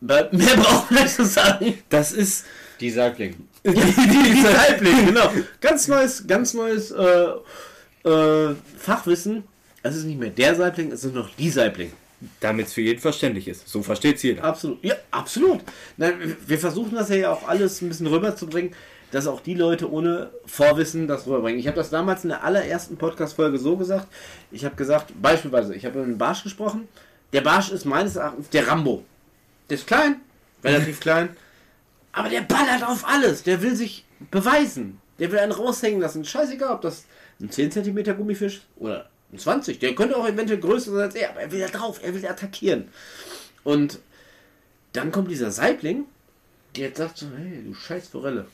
mehr braucht man nicht zu sagen. Das ist. Die Saibling. Die, die Saibling, genau. Ganz neues, ganz neues äh, äh, Fachwissen. Es ist nicht mehr der Saibling, es sind noch die Saibling. Damit es für jeden verständlich ist. So versteht es jeder. Absolut. Ja, absolut. Nein, wir versuchen das ja auch alles ein bisschen rüberzubringen, dass auch die Leute ohne Vorwissen das rüberbringen. Ich habe das damals in der allerersten Podcast-Folge so gesagt. Ich habe gesagt, beispielsweise, ich habe über einen Barsch gesprochen. Der Barsch ist meines Erachtens der Rambo. Der ist klein, relativ klein, aber der ballert auf alles. Der will sich beweisen. Der will einen raushängen lassen. Scheißegal, ob das ein 10 cm Gummifisch oder ein 20. Der könnte auch eventuell größer sein als er, aber er will da drauf, er will attackieren. Und dann kommt dieser Saibling, der jetzt sagt so, hey, du scheiß Forelle.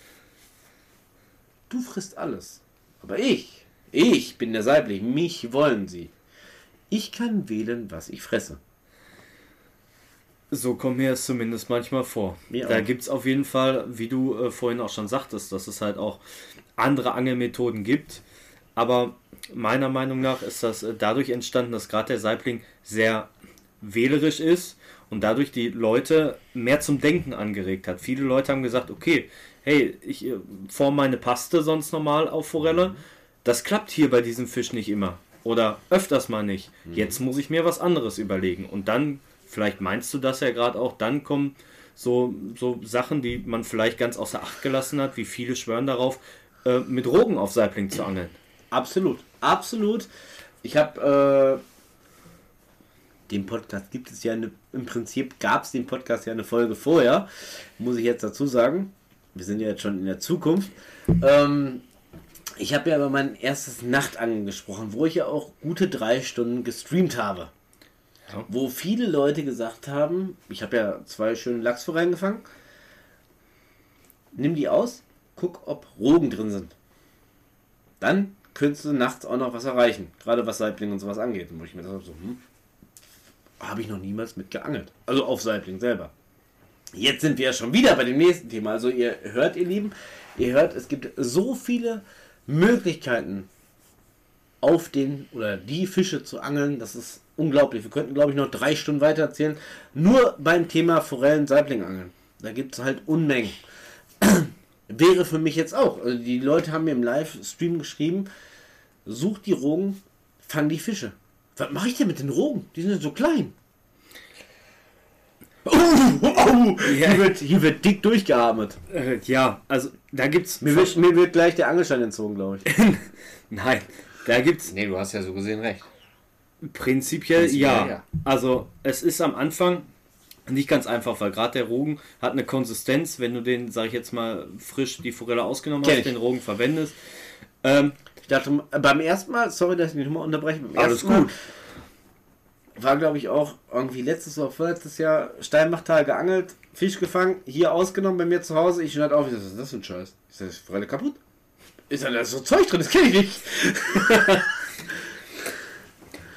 Du frisst alles. Aber ich, ich bin der Saibling, mich wollen sie. Ich kann wählen, was ich fresse. So kommt mir es zumindest manchmal vor. Mir da gibt es auf jeden Fall, wie du äh, vorhin auch schon sagtest, dass es halt auch andere Angelmethoden gibt. Aber meiner Meinung nach ist das äh, dadurch entstanden, dass gerade der Saibling sehr wählerisch ist und dadurch die Leute mehr zum Denken angeregt hat. Viele Leute haben gesagt, okay, hey, ich äh, form meine Paste sonst normal auf Forelle. Das klappt hier bei diesem Fisch nicht immer. Oder öfters mal nicht. Jetzt muss ich mir was anderes überlegen. Und dann, vielleicht meinst du das ja gerade auch, dann kommen so, so Sachen, die man vielleicht ganz außer Acht gelassen hat, wie viele schwören darauf, äh, mit Rogen auf Saibling zu angeln. Absolut, absolut. Ich habe äh, den Podcast gibt es ja eine, im Prinzip gab es den Podcast ja eine Folge vorher, muss ich jetzt dazu sagen. Wir sind ja jetzt schon in der Zukunft. Ähm, ich habe ja über mein erstes Nachtangeln gesprochen, wo ich ja auch gute drei Stunden gestreamt habe. Ja. Wo viele Leute gesagt haben, ich habe ja zwei schöne Lachsforellen gefangen, nimm die aus, guck, ob Rogen drin sind. Dann könntest du nachts auch noch was erreichen. Gerade was Saibling und sowas angeht. Und wo ich mir dachte, so, hm, habe ich noch niemals mit geangelt. Also auf Saibling selber. Jetzt sind wir schon wieder bei dem nächsten Thema. Also ihr hört, ihr Lieben, ihr hört, es gibt so viele Möglichkeiten auf den oder die Fische zu angeln. Das ist unglaublich. Wir könnten, glaube ich, noch drei Stunden weiter erzählen. Nur beim Thema Forellen-Saibling-Angeln. Da gibt es halt Unmengen. Wäre für mich jetzt auch. Also die Leute haben mir im Livestream geschrieben, such die Rogen, fang die Fische. Was mache ich denn mit den Rogen? Die sind so klein. Oh, oh, Ja. hier, wird, hier wird dick durchgeatmet. Äh, ja, also da gibt's. Mir wird, mir wird gleich der Angelschein entzogen, glaube ich. Nein, da gibt's Nee, du hast ja so gesehen recht. prinzipiell, Prinzipiell, ja. ja. Also es ist am Anfang nicht ganz einfach, weil gerade der Rogen hat eine Konsistenz, wenn du den, sag ich jetzt mal, frisch die Forelle ausgenommen Kenn hast, ich. den Rogen verwendest. Ähm, Ich dachte, beim ersten Mal, sorry, dass ich mich nochmal unterbreche, beim Alles ersten Mal gut. war, glaube ich, auch irgendwie letztes oder vorletztes Jahr Steinbachtal geangelt, Fisch gefangen, hier ausgenommen bei mir zu Hause. Ich schneide auf, ich ist das für ein Scheiß? Ist das Forelle kaputt? Ist da so Zeug drin? Das kenne ich nicht.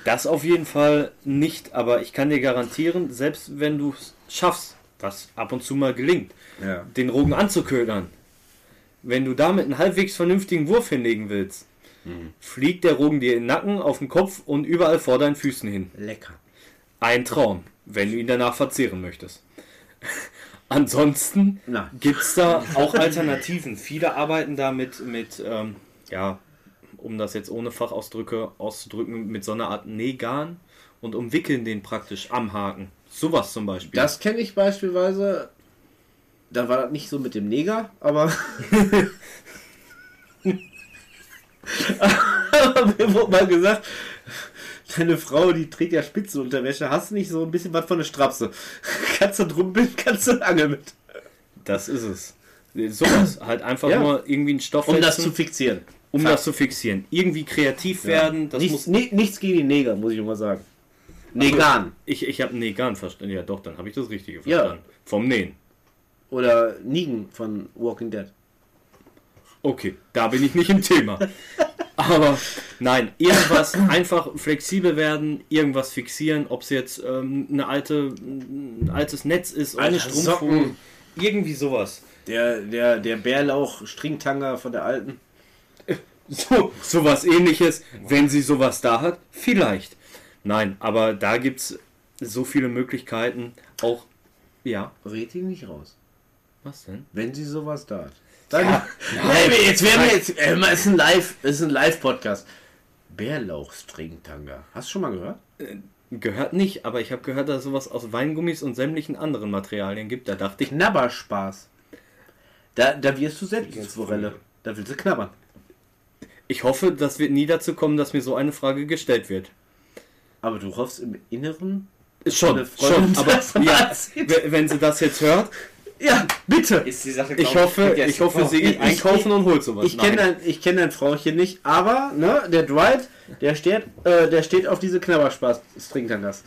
Das auf jeden Fall nicht, aber ich kann dir garantieren, selbst wenn du es schaffst, was ab und zu mal gelingt, Ja. den Rogen anzuködern, wenn du damit einen halbwegs vernünftigen Wurf hinlegen willst, fliegt der Rogen dir in den Nacken, auf den Kopf und überall vor deinen Füßen hin. Lecker. Ein Traum, wenn du ihn danach verzehren möchtest. Ansonsten gibt es da auch Alternativen. Viele arbeiten da mit, mit ähm, ja, um das jetzt ohne Fachausdrücke auszudrücken, mit so einer Art Nähgarn und umwickeln den praktisch am Haken. Sowas zum Beispiel. Das kenne ich beispielsweise. Da war das nicht so mit dem Neger, aber. aber mir wurde mal gesagt, deine Frau, die trägt ja Spitzenunterwäsche, hast du nicht so ein bisschen was von der Strapse? kannst du drum binden, kannst du angeln mit. Das ist es. Sowas. halt einfach Ja. nur irgendwie einen Stoff Um das setzen, zu fixieren. um das zu fixieren. Irgendwie kreativ werden. Das nichts, muss, ni- nichts gegen die Neger, muss ich immer sagen. Negan. ich ich habe Nähgarn verstanden. Ja, doch, dann habe ich das Richtige Ja. verstanden. Vom Nähen. Oder Nigen von Walking Dead. Okay, da bin ich nicht im Thema. Aber nein, irgendwas einfach flexibel werden, irgendwas fixieren, ob es jetzt ähm, eine alte, ein altes Netz ist, ohne Alter, Strumpfhose, irgendwie sowas. Der, der, der Bärlauch-Stringtanger von der alten. So, sowas ähnliches, wenn sie sowas da hat, vielleicht. Nein, aber da gibt es so viele Möglichkeiten. Auch, ja, Red ihn nicht raus. was denn? Wenn sie sowas da hat. Dann, Ja. Hey, jetzt werden wir jetzt. Äh, es ist ein Live, es ist ein Live-Podcast. Bärlauchstringtanga. Hast du schon mal gehört? Gehört nicht, aber ich habe gehört, dass es sowas aus Weingummis und sämtlichen anderen Materialien gibt. Da dachte ich, Knabberspaß. Da, da wirst du selbst Forelle. Da willst du knabbern. ich hoffe, das wird nie dazu kommen, dass mir so eine Frage gestellt wird. Aber du hoffst im Inneren. Schon, schon, aber ja, wenn sie das jetzt hört, Ja, bitte. Ist die Sache, ich hoffe, vergessen. ich hoffe, sie geht Ich- einkaufen und holt sowas. Ich kenne dein, ich kenn dein Frauchen nicht, aber ne, der Dwight, der steht, äh, der steht auf diese Knabberspaß-Stringtangas.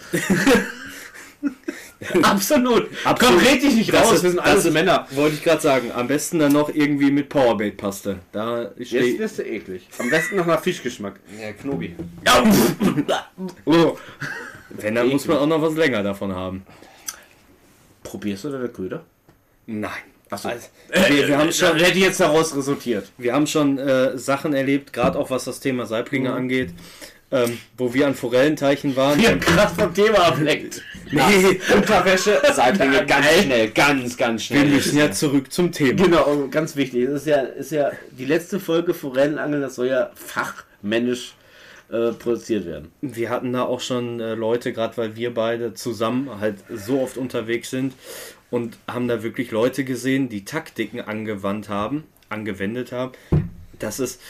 Absolut. Absolut. Komm, red dich nicht Das raus, ist- wir sind das alles ist- Männer. Wollte ich gerade sagen, am besten dann noch irgendwie mit Powerbait-Paste. Da Jetzt steht. wirst du eklig. Am besten noch nach Fischgeschmack. Ja, Knobi. oh. Wenn, dann muss man auch noch was länger davon haben. Probierst du deine Köder? Nein. Achso. Also, wir, wir haben schon, hätte jetzt daraus resultiert. wir haben schon äh, Sachen erlebt, gerade auch was das Thema Saiblinge angeht, ähm, wo wir an Forellenteichen waren. Wir haben gerade vom Thema ablenkt. Nee, Unterwäsche, Seitlinge, ganz schnell, ganz, ganz wir schnell. müssen ja zurück zum Thema. Genau, ganz wichtig. Das ist ja, ist ja die letzte Folge Forellenangeln, das soll ja fachmännisch äh, produziert werden. Wir hatten da auch schon äh, Leute, gerade weil wir beide zusammen halt so oft unterwegs sind und haben da wirklich Leute gesehen, die Taktiken angewandt haben, angewendet haben. Das ist,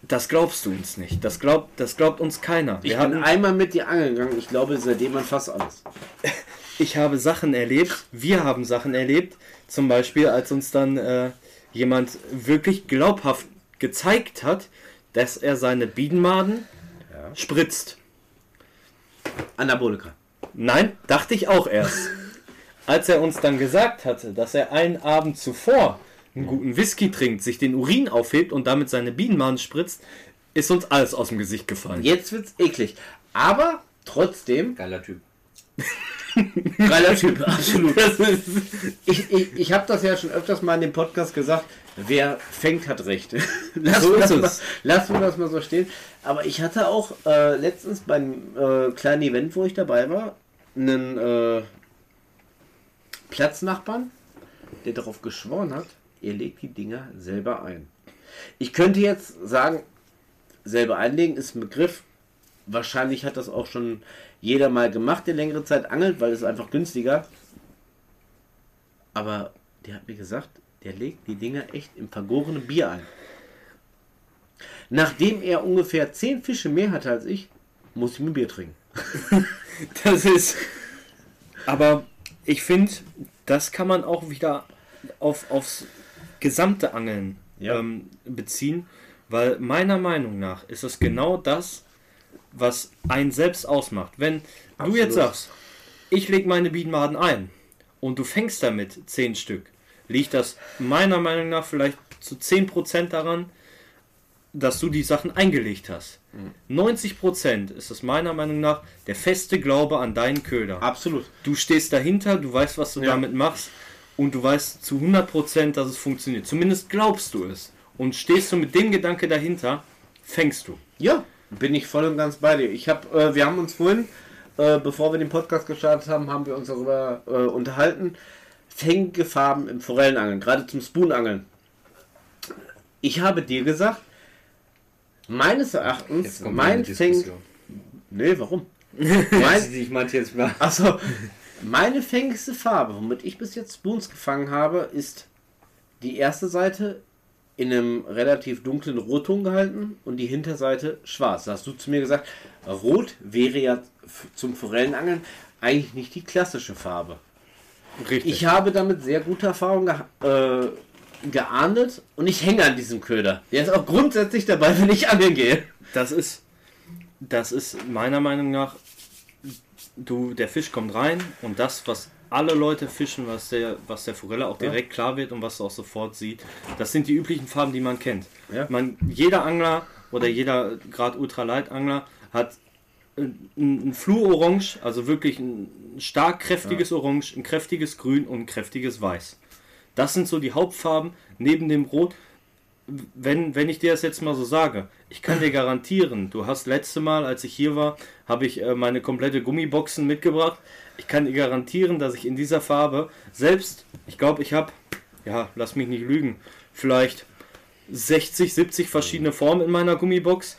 das glaubst du uns nicht. Das glaubt, das glaubt uns keiner. Ich Wir bin hatten, einmal mit dir angeln gegangen. Ich glaube, seitdem man fast alles. ich habe Sachen erlebt, wir haben Sachen erlebt. Zum Beispiel, als uns dann äh, jemand wirklich glaubhaft gezeigt hat, dass er seine Bienenmaden spritzt. Anabolika. Nein, dachte ich auch erst. Als er uns dann gesagt hatte, dass er einen Abend zuvor einen guten Whisky trinkt, sich den Urin aufhebt und damit seine Bienenmaden spritzt, ist uns alles aus dem Gesicht gefallen. Jetzt wird's eklig. Aber trotzdem, Geiler Typ. Geiler Typ, absolut. Ist, Ich, ich, ich habe das ja schon öfters mal in dem Podcast gesagt, wer fängt, hat Recht. Lass, So das ist mal, lass mir das mal so stehen. Aber ich hatte auch äh, letztens beim äh, kleinen Event, wo ich dabei war, einen äh, Platznachbarn, der darauf geschworen hat, er legt die Dinger selber ein. Ich könnte jetzt sagen, selber einlegen ist ein Begriff. Wahrscheinlich hat das auch schon jeder mal gemacht, der längere Zeit angelt, weil es einfach günstiger. Aber der hat mir gesagt, der legt die Dinger echt im vergorenen Bier ein. Nachdem er ungefähr 10 Fische mehr hatte als ich, muss ich mir Bier trinken. das ist. Aber ich finde, das kann man auch wieder auf, aufs gesamte Angeln Ja. ähm, beziehen, weil meiner Meinung nach ist es genau das, was einen selbst ausmacht. Wenn du Absolut. jetzt sagst, ich lege meine Bienenmaden ein und du fängst damit 10 Stück, liegt das meiner Meinung nach vielleicht zu 10% daran, dass du die Sachen eingelegt hast. 90% ist es meiner Meinung nach der feste Glaube an deinen Köder. Absolut. Du stehst dahinter, du weißt, was du Ja. damit machst und du weißt zu 100%, dass es funktioniert. Zumindest glaubst du es. Und stehst du mit dem Gedanke dahinter, fängst du. Ja, bin ich voll und ganz bei dir. Ich hab, äh, wir haben uns vorhin, äh, bevor wir den Podcast gestartet haben, haben wir uns darüber äh, unterhalten. Fängige Farben im Forellenangeln, gerade zum Spoonangeln. Ich habe dir gesagt, meines Erachtens, mein Fäng... Nee, warum? mein, Ich meinte jetzt mal. also, meine fängigste Farbe, womit ich bis jetzt Spoons gefangen habe, ist die erste Seite in einem relativ dunklen Rotton gehalten und die Hinterseite schwarz. Da hast du zu mir gesagt, Rot wäre ja zum Forellenangeln eigentlich nicht die klassische Farbe. Richtig. Ich habe damit sehr gute Erfahrungen ge äh, geahndet und ich hänge an diesem Köder. Der ist auch grundsätzlich dabei, wenn ich angeln gehe. Das ist, das ist meiner Meinung nach, du, der Fisch kommt rein und das, was alle Leute fischen, was der, was der Forelle auch direkt klar wird und was du auch sofort sieht, das sind die üblichen Farben, die man kennt. Ja. Man, jeder Angler oder jeder gerade Ultralight-Angler hat ein, ein Fluororange, also wirklich ein stark kräftiges Orange, ein kräftiges Grün und ein kräftiges Weiß. Das sind so die Hauptfarben neben dem Rot wenn, wenn ich dir das jetzt mal so sage, ich kann dir garantieren, du hast letzte Mal, als ich hier war, habe ich äh, meine komplette Gummiboxen mitgebracht. Ich kann dir garantieren, dass ich in dieser Farbe selbst, ich glaube, ich habe, ja, lass mich nicht lügen, vielleicht 60, 70 verschiedene Formen in meiner Gummibox.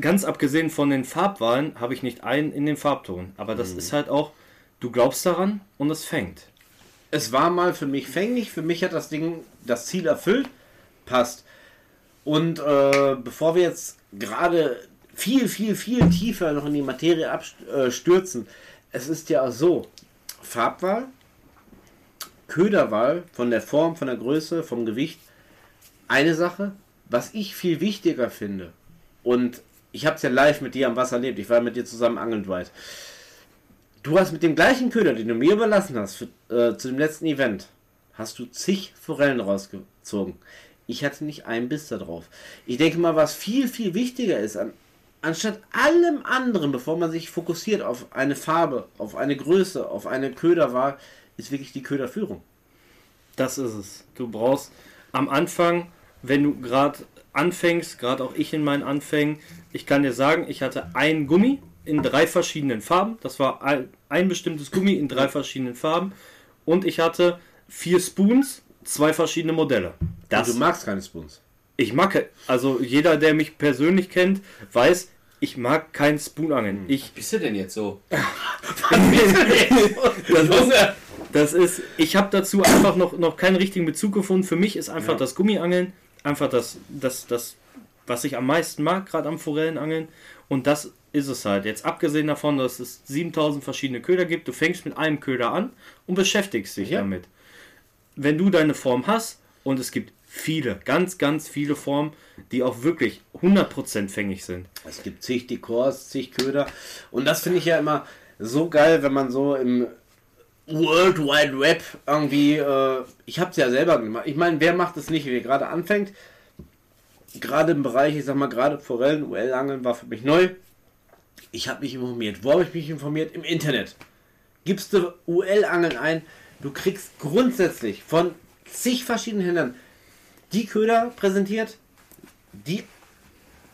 Ganz abgesehen von den Farbwahlen habe ich nicht einen in den Farbton. Aber das ist halt auch, du glaubst daran und es fängt. es war mal für mich fänglich. Für mich hat das Ding das Ziel erfüllt. Passt. Und äh, bevor wir jetzt gerade viel, viel, viel tiefer noch in die Materie abstürzen, es ist ja so: Farbwahl, Köderwahl von der Form, von der Größe, vom Gewicht. Eine Sache, was ich viel wichtiger finde, und ich habe es ja live mit dir am Wasser erlebt, ich war mit dir zusammen angeln weit. Du hast mit dem gleichen Köder, den du mir überlassen hast, für, äh, zu dem letzten Event, hast du zig Forellen rausgezogen. Ich hatte nicht einen Biss da drauf. Ich denke mal, was viel, viel wichtiger ist, an, anstatt allem anderen, bevor man sich fokussiert auf eine Farbe, auf eine Größe, auf eine Köderwahl, ist wirklich die Köderführung. Das ist es. Du brauchst am Anfang, wenn du gerade anfängst, gerade auch ich in meinen Anfängen, ich kann dir sagen, ich hatte ein Gummi in drei verschiedenen Farben. Das war ein, bestimmtes Gummi in drei verschiedenen Farben. Und ich hatte vier Spoons, zwei verschiedene Modelle. Das, Und du magst keine Spoons. ich mag, also jeder, der mich persönlich kennt, weiß, ich mag kein Spoonangeln. Ich Bist du denn jetzt so? Das ist, das ist ich habe dazu einfach noch, noch keinen richtigen Bezug gefunden. Für mich ist einfach Ja. das Gummiangeln einfach das, das, das, was ich am meisten mag, gerade am Forellenangeln. Und das ist es halt. Jetzt abgesehen davon, dass es 7000 verschiedene Köder gibt, du fängst mit einem Köder an und beschäftigst dich Ja. damit. Wenn du deine Form hast und es gibt viele, ganz, ganz viele Formen, die auch wirklich 100% fängig sind. Es gibt zig Dekors, zig Köder. Und das finde ich ja immer so geil, wenn man so im World Wide Web irgendwie. Äh, ich habe es ja selber gemacht. Ich meine, wer macht es nicht, wer gerade anfängt? Gerade im Bereich, ich sag mal, gerade Forellen, UL-Angeln war für mich neu. Ich habe mich informiert. Wo habe ich mich informiert? Im Internet. gibst du UL-Angeln ein, du kriegst grundsätzlich von zig verschiedenen Händlern die Köder präsentiert, die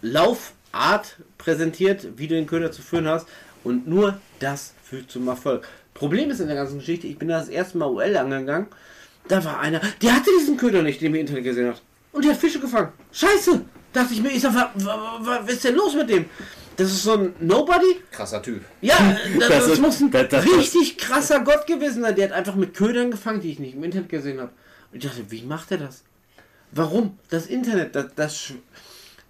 Laufart präsentiert, wie du den Köder zu führen hast und nur das führt zum Erfolg. Problem ist in der ganzen Geschichte, ich bin da das erste Mal UL angegangen, da war einer, der hatte diesen Köder nicht, den mir Internet gesehen hat. Und der hat Fische gefangen. Scheiße! Dachte ich mir, ich sag, wa- wa- wa- was ist denn los mit dem? Das ist so ein Nobody? Krasser Typ. Ja, das, Das das, ist- muss ein das- das- richtig krasser Gott gewesen sein. Der hat einfach mit Ködern gefangen, die ich nicht im Internet gesehen habe. Und ich dachte, wie macht er das? Warum? Das Internet, das, das,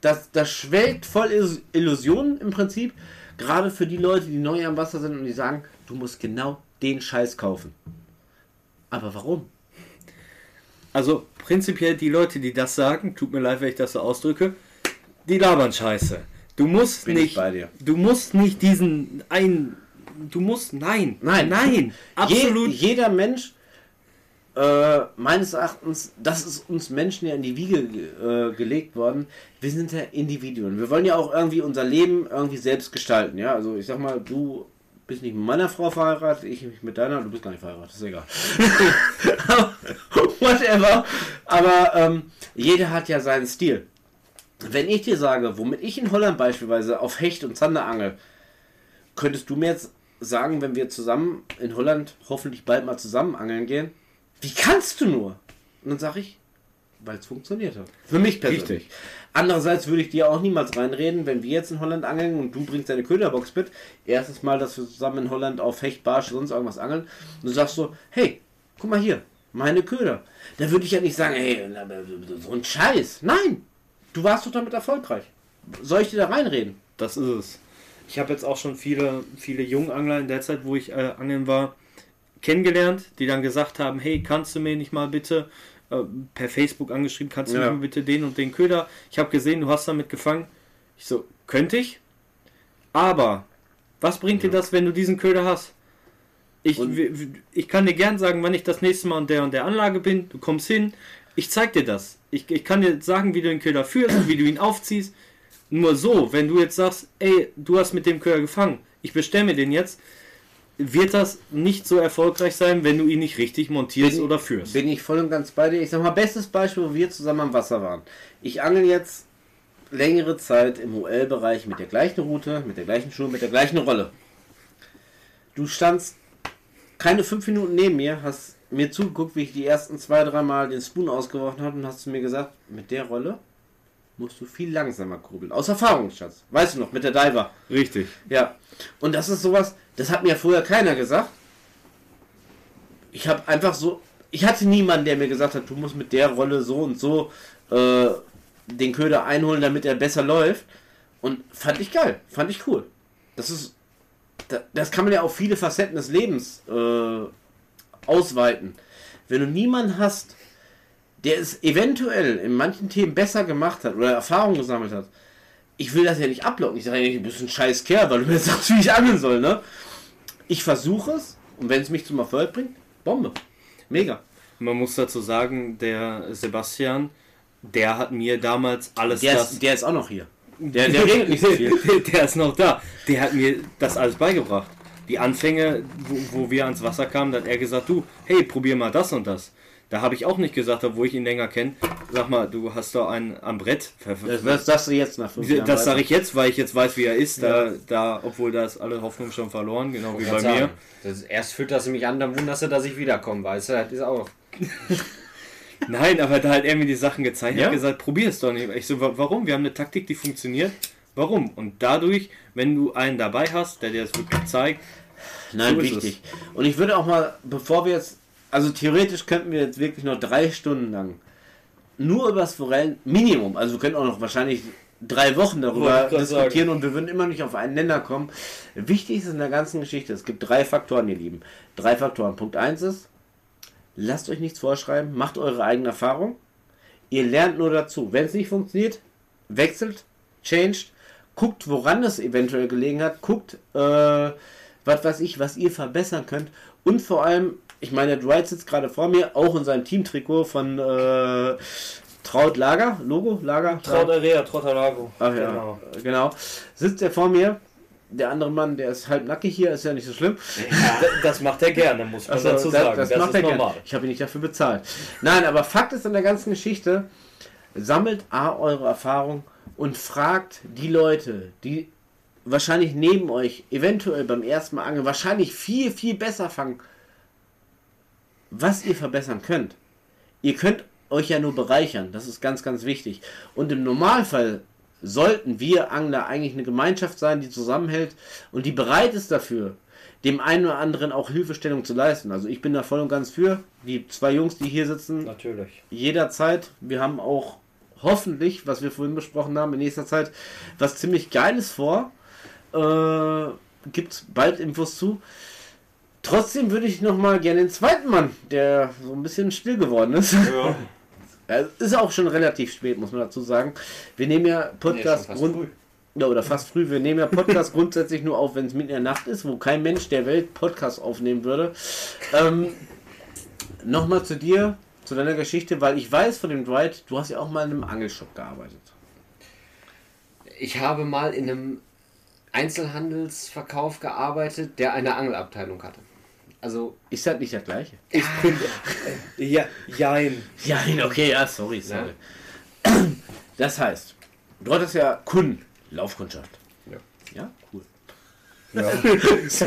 das, das schwelgt voll Illus- Illusionen im Prinzip. Gerade für die Leute, die neu am Wasser sind und die sagen, du musst genau den Scheiß kaufen. Aber warum? Also prinzipiell die Leute, die das sagen, tut mir leid, wenn ich das so ausdrücke, die labern Scheiße. Du musst Bin ich nicht, bei dir. du musst nicht diesen ein, du musst nein, Nein. nein, absolut. Je, jeder Mensch, äh, meines Erachtens, das ist uns Menschen ja in die Wiege ge- äh, gelegt worden. Wir sind ja Individuen. Wir wollen ja auch irgendwie unser Leben irgendwie selbst gestalten. Ja, also ich sag mal, du bist nicht mit meiner Frau verheiratet, ich nicht mit deiner, du bist gar nicht verheiratet, ist egal. Whatever. Aber ähm, jeder hat ja seinen Stil. Wenn ich dir sage, womit ich in Holland beispielsweise auf Hecht und Zander angel, könntest du mir jetzt sagen, wenn wir zusammen in Holland hoffentlich bald mal zusammen angeln gehen, wie kannst du nur? Und dann sage ich, weil es funktioniert hat. Für mich persönlich. Richtig. Andererseits würde ich dir auch niemals reinreden, wenn wir jetzt in Holland angeln und du bringst deine Köderbox mit. Erstes Mal, dass wir zusammen in Holland auf Hecht, Barsch, sonst irgendwas angeln. Und du sagst so, hey, guck mal hier, meine Köder. Da würde ich ja nicht sagen, hey, so ein Scheiß. Nein, du warst doch damit erfolgreich. Soll ich dir da reinreden? Das ist es. Ich habe jetzt auch schon viele, viele Jungangler in der Zeit, wo ich äh, angeln war, kennengelernt, die dann gesagt haben, hey, kannst du mir nicht mal bitte äh, per Facebook angeschrieben, kannst du Ja. mir bitte den und den Köder? Ich habe gesehen, du hast damit gefangen. Ich so, könnte ich? Aber was bringt dir das, wenn du diesen Köder hast? Ich, Und- ich kann dir gern sagen, wann ich das nächste Mal an der und der Anlage bin. Du kommst hin, ich zeig dir das. Ich, ich kann dir sagen, wie du den Köder führst, wie du ihn aufziehst. Nur so, wenn du jetzt sagst, ey, du hast mit dem Köder gefangen, ich bestelle mir den jetzt, wird das nicht so erfolgreich sein, wenn du ihn nicht richtig montierst Bin- oder führst. Bin ich voll und ganz bei dir. Ich sag mal, bestes Beispiel, wo wir zusammen am Wasser waren. Ich angel jetzt längere Zeit im UL-Bereich mit der gleichen Route, mit der gleichen Schuhe, mit der gleichen Rolle. Du standst keine fünf Minuten neben mir, hast mir zugeguckt, wie ich die ersten zwei, dreimal den Spoon ausgeworfen habe und hast zu mir gesagt, mit der Rolle musst du viel langsamer kurbeln. Aus Erfahrung, Schatz. Weißt du noch, mit der Diver. Richtig. Ja, und das ist sowas, das hat mir vorher keiner gesagt. Ich habe einfach so, ich hatte niemanden, der mir gesagt hat, du musst mit der Rolle so und so äh, den Köder einholen, damit er besser läuft. Und fand ich geil, fand ich cool. Das ist, da- das kann man ja auf viele Facetten des Lebens äh, ausweiten. Wenn du niemanden hast, der es eventuell in manchen Themen besser gemacht hat oder Erfahrung gesammelt hat, ich will das ja nicht ablocken. Ich sage du bist ein scheiß Kerl, weil du mir sagst, wie ich angeln soll, ne? Ich versuche es und wenn es mich zum Erfolg bringt, Bombe. Mega. Man muss dazu sagen, der Sebastian, der hat mir damals alles Der das. ist, der ist auch noch hier. Der, der redet nicht so viel. der, ist noch da. Der hat mir das alles beigebracht. Die Anfänge, wo, wo wir ans Wasser kamen, da hat er gesagt, du, hey, probier mal das und das. Da habe ich auch nicht gesagt, wo ich ihn länger kenne. Sag mal, du hast doch einen am Brett. Das, das sagst du jetzt nach fünf Jahren. Das sage ich jetzt, weil ich jetzt weiß, wie er ist. Da, da, obwohl da ist alle Hoffnung schon verloren, genau wie bei mir. Das, erst führt das mich an, dann wunderst du, dass ich wiederkomme, weißt du? Das ist auch. Nein, aber da hat er mir die Sachen gezeigt Ja? hat gesagt, probier es doch nicht. Ich so, wa- warum? Wir haben eine Taktik, die funktioniert. Warum? Und dadurch, wenn du einen dabei hast, der dir das wirklich zeigt, Nein, So ist wichtig. Und ich würde auch mal, bevor wir jetzt, also theoretisch könnten wir jetzt wirklich noch drei Stunden lang nur über das Forellen, Minimum, also wir könnten auch noch wahrscheinlich drei Wochen darüber diskutieren und wir würden immer nicht auf einen Nenner kommen. Wichtig ist in der ganzen Geschichte, es gibt drei Faktoren, ihr Lieben. Drei Faktoren. Punkt eins ist, lasst euch nichts vorschreiben, macht eure eigene Erfahrung. Ihr lernt nur dazu. Wenn es nicht funktioniert, wechselt, changed, guckt, woran es eventuell gelegen hat, guckt, äh, was weiß ich, was ihr verbessern könnt. Und vor allem, ich meine, der Dwight sitzt gerade vor mir, auch in seinem Teamtrikot von äh, Traut Lager, Logo, Lager. Area, Trottalago. Ach ja, genau. Sitzt er vor mir. der andere Mann, der ist halb nackig hier, ist ja nicht so schlimm. Ja, das macht er gerne, muss man Also, dazu das, sagen. das, Das, macht ist er gerne. normal. Ich habe ihn nicht dafür bezahlt. Nein, aber Fakt ist an der ganzen Geschichte, sammelt A eure Erfahrung und fragt die Leute, die wahrscheinlich neben euch eventuell beim ersten Mal angeln, wahrscheinlich viel, viel besser fangen, was ihr verbessern könnt. Ihr könnt euch ja nur bereichern, das ist ganz, ganz wichtig. Und im Normalfall sollten wir Angler eigentlich eine Gemeinschaft sein, die zusammenhält und die bereit ist dafür, dem einen oder anderen auch Hilfestellung zu leisten. Also ich bin da voll und ganz für. Die zwei Jungs, die hier sitzen, Natürlich. jederzeit. Wir haben auch hoffentlich, was wir vorhin besprochen haben, in nächster Zeit was ziemlich Geiles vor. Äh, Gibt bald Infos zu. Trotzdem würde ich noch mal gerne den zweiten Mann, der so ein bisschen still geworden ist. Ja. Ist auch schon relativ spät, muss man dazu sagen. Wir nehmen ja Podcast Nee, grund früh. ja, oder fast früh. Wir nehmen ja Podcast grundsätzlich nur auf, wenn es mitten in der Nacht ist, wo kein Mensch der Welt Podcast aufnehmen würde. Ähm, Nochmal zu dir, zu deiner Geschichte, weil ich weiß von dem Dwight, du hast ja auch mal in einem Angelshop gearbeitet. Ich habe mal in einem Einzelhandelsverkauf gearbeitet, der eine Angelabteilung hatte. Also, Ist das nicht das gleiche? Ich bin. Ja, jein. Ja, okay, ja, sorry, sorry. Das heißt, du hattest ja Kunden, Laufkundschaft. Ja. Ja, cool. Ja. Ist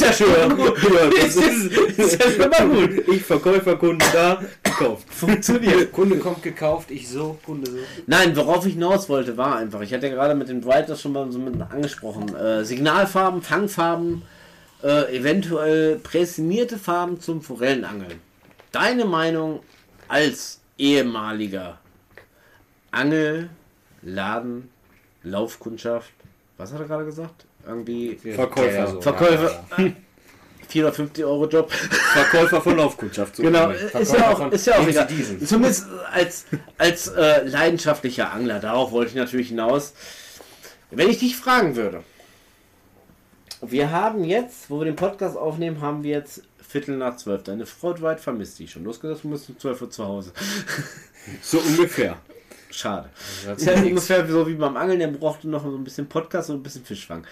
ja schön. das ist, ist ja schon mal gut. Ich Verkäufer, Kunden da, gekauft. Funktioniert. Kunde kommt gekauft, ich so, Kunde so. Nein, worauf ich hinaus wollte, war einfach, ich hatte ja gerade mit dem Dwight das schon mal so mit angesprochen. Äh, Signalfarben, Fangfarben, äh, eventuell präsentierte Farben zum Forellenangeln. Deine Meinung als ehemaliger Angel, Laden, Laufkundschaft, was hat er gerade gesagt? Irgendwie Verkäufer. Ja, so. Verkäufer. Ja, ja. 450 Euro Job. Verkäufer von Laufkundschaft. So Genau, ist ja auch, ist ja auch egal. diesen. Zumindest als, als äh, leidenschaftlicher Angler, darauf wollte ich natürlich hinaus. Wenn ich dich fragen würde, wir haben jetzt, wo wir den Podcast aufnehmen, haben wir jetzt Viertel nach zwölf. Deine Frau Dwight vermisst dich schon. Du hast gesagt, du bist um 12 Uhr zu Hause. So ungefähr. Schade. Das Ist ja ungefähr so wie beim Angeln, der brauchte noch so ein bisschen Podcast und ein bisschen Fischfang.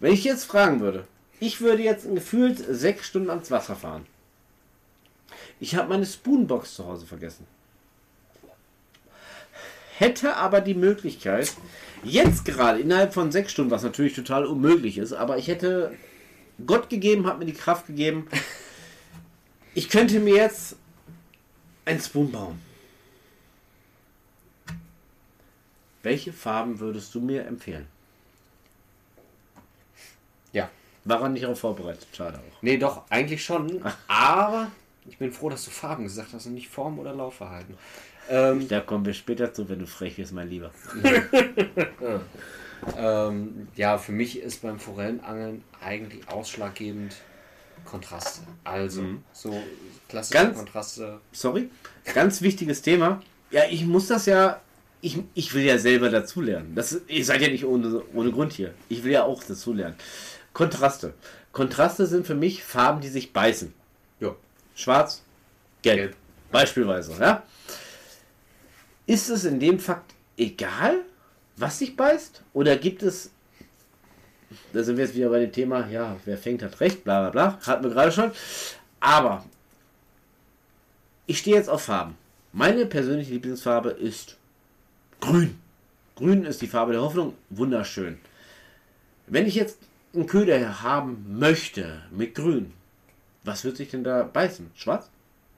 Wenn ich jetzt fragen würde, ich würde jetzt gefühlt sechs Stunden ans Wasser fahren. Ich habe meine Spoonbox zu Hause vergessen. Hätte aber die Möglichkeit, jetzt gerade innerhalb von sechs Stunden, was natürlich total unmöglich ist, aber ich hätte Gott gegeben, hat mir die Kraft gegeben. Ich könnte mir jetzt ein Spoon bauen. Welche Farben würdest du mir empfehlen? Ja. War er nicht darauf vorbereitet? Schade auch. Nee, doch, eigentlich schon. Aber ich bin froh, dass du Farben gesagt hast und nicht Form oder Laufverhalten. Ähm, Da kommen wir später zu, wenn du frech bist, mein Lieber. ähm, ja, für mich ist beim Forellenangeln eigentlich ausschlaggebend Kontraste. Also, so klassische Ganz- Kontraste. Sorry, ganz wichtiges Thema. Ja, ich muss das ja. Ich, ich will ja selber dazulernen. Das, ihr seid ja nicht ohne, ohne Grund hier. Ich will ja auch dazulernen. Kontraste. Kontraste sind für mich Farben, die sich beißen. Ja. Schwarz, gelb. Gelb. Beispielsweise. Ja? Ist es in dem Fakt egal, was sich beißt? Oder gibt es. Da sind wir jetzt wieder bei dem Thema, ja, wer fängt, hat recht, bla bla bla. Hatten wir gerade schon. Aber ich stehe jetzt auf Farben. Meine persönliche Lieblingsfarbe ist grün. Grün ist die Farbe der Hoffnung. Wunderschön. Wenn ich jetzt einen Köder haben möchte mit grün, was wird sich denn da beißen? Schwarz?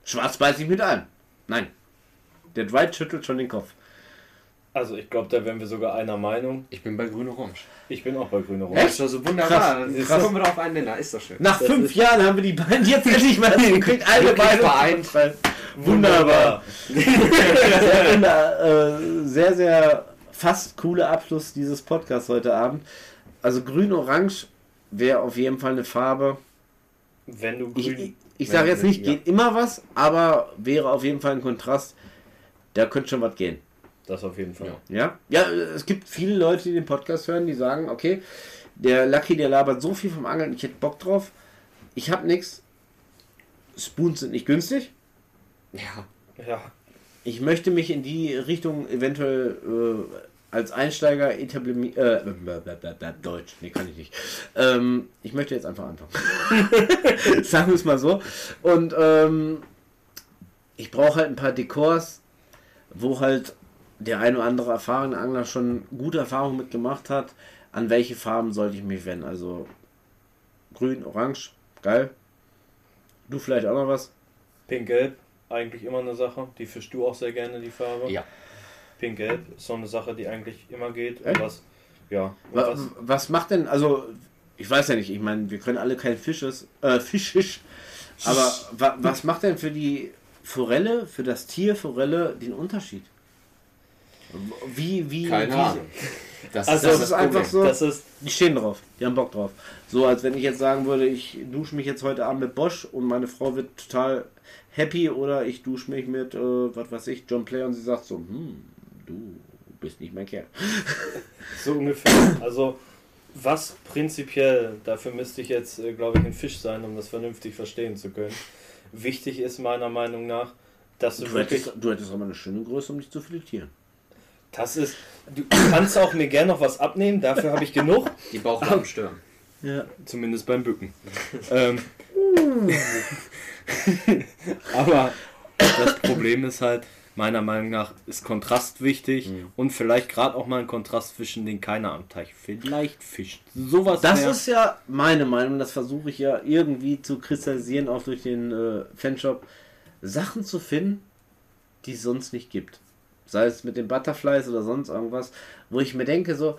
Schwarz beißt sich mit allem. Nein. Der Dwight schüttelt schon den Kopf. Also ich glaube, da wären wir sogar einer Meinung. Ich bin bei Grün Orange. Ich bin auch bei Grün Echt? Orange. ist doch so wunderbar. Krass, Jetzt krass. kommen wir auf einen Nenner. Ist doch schön. Nach Das fünf Jahren haben wir die beiden jetzt endlich mal gekriegt. Alle beide. vereint. Wunderbar. sehr, wunder- äh, sehr, sehr fast cooler Abschluss dieses Podcasts heute Abend. Also grün-orange wäre auf jeden Fall eine Farbe. Wenn du Ich, grün. ich, ich sage jetzt nicht, ja, geht immer was, aber wäre auf jeden Fall ein Kontrast. Da könnte schon was gehen. Das auf jeden Fall. Ja. Ja? ja, es gibt viele Leute, die den Podcast hören, die sagen, okay, der Lucky, der labert so viel vom Angeln, ich hätte Bock drauf. Ich habe nichts. Spoons sind nicht günstig. Ja. Ja. Ich möchte mich in die Richtung eventuell äh, als Einsteiger etabliert. Äh, Deutsch, nee, kann ich nicht. Ähm, ich möchte jetzt einfach anfangen. Sagen wir es mal so. Und ähm, ich brauche halt ein paar Dekors, wo halt der ein oder andere erfahrene Angler schon gute Erfahrungen mitgemacht hat. An welche Farben sollte ich mich wenden? Also grün, orange, geil. Du vielleicht auch noch was? Pink-Gelb, eigentlich immer eine Sache. Die fischst du auch sehr gerne, die Farbe. Ja. Pink-Gelb ist so eine Sache, die eigentlich immer geht. Und was, ja. Und Was, was, was macht denn, also ich weiß ja nicht, ich meine, wir können alle kein Fisches, äh, Fischisch, aber wa, was macht denn für die Forelle, für das Tier Forelle den Unterschied? Wie, wie, Keine wie, Ahnung. Das, Also, das ist einfach so. das ist, Die stehen drauf, die haben Bock drauf. So als wenn ich jetzt sagen würde, ich dusche mich jetzt heute Abend mit Bosch und meine Frau wird total happy oder ich dusche mich mit, äh, was weiß ich, John Player und sie sagt so, hm, du bist nicht mein Kerl. so ungefähr. Also, was prinzipiell, dafür müsste ich jetzt, äh, glaube ich, ein Fisch sein, um das vernünftig verstehen zu können. Wichtig ist meiner Meinung nach, dass du Du wirklich. hättest, du hättest aber eine schöne Größe, um dich zu filetieren. Das ist. Du kannst auch mir gerne noch was abnehmen, dafür habe ich genug. die Bauchlappen stören. Ja. Zumindest beim Bücken. ähm, aber das Problem ist halt, meiner Meinung nach ist Kontrast wichtig und vielleicht gerade auch mal ein Kontrast zwischen den keiner am Teich vielleicht fischt. Sowas Das mehr. ist ja meine Meinung, das versuche ich ja irgendwie zu kristallisieren, auch durch den äh, Fanshop. Sachen zu finden, die es sonst nicht gibt. Sei es mit den Butterflies oder sonst irgendwas, wo ich mir denke, so,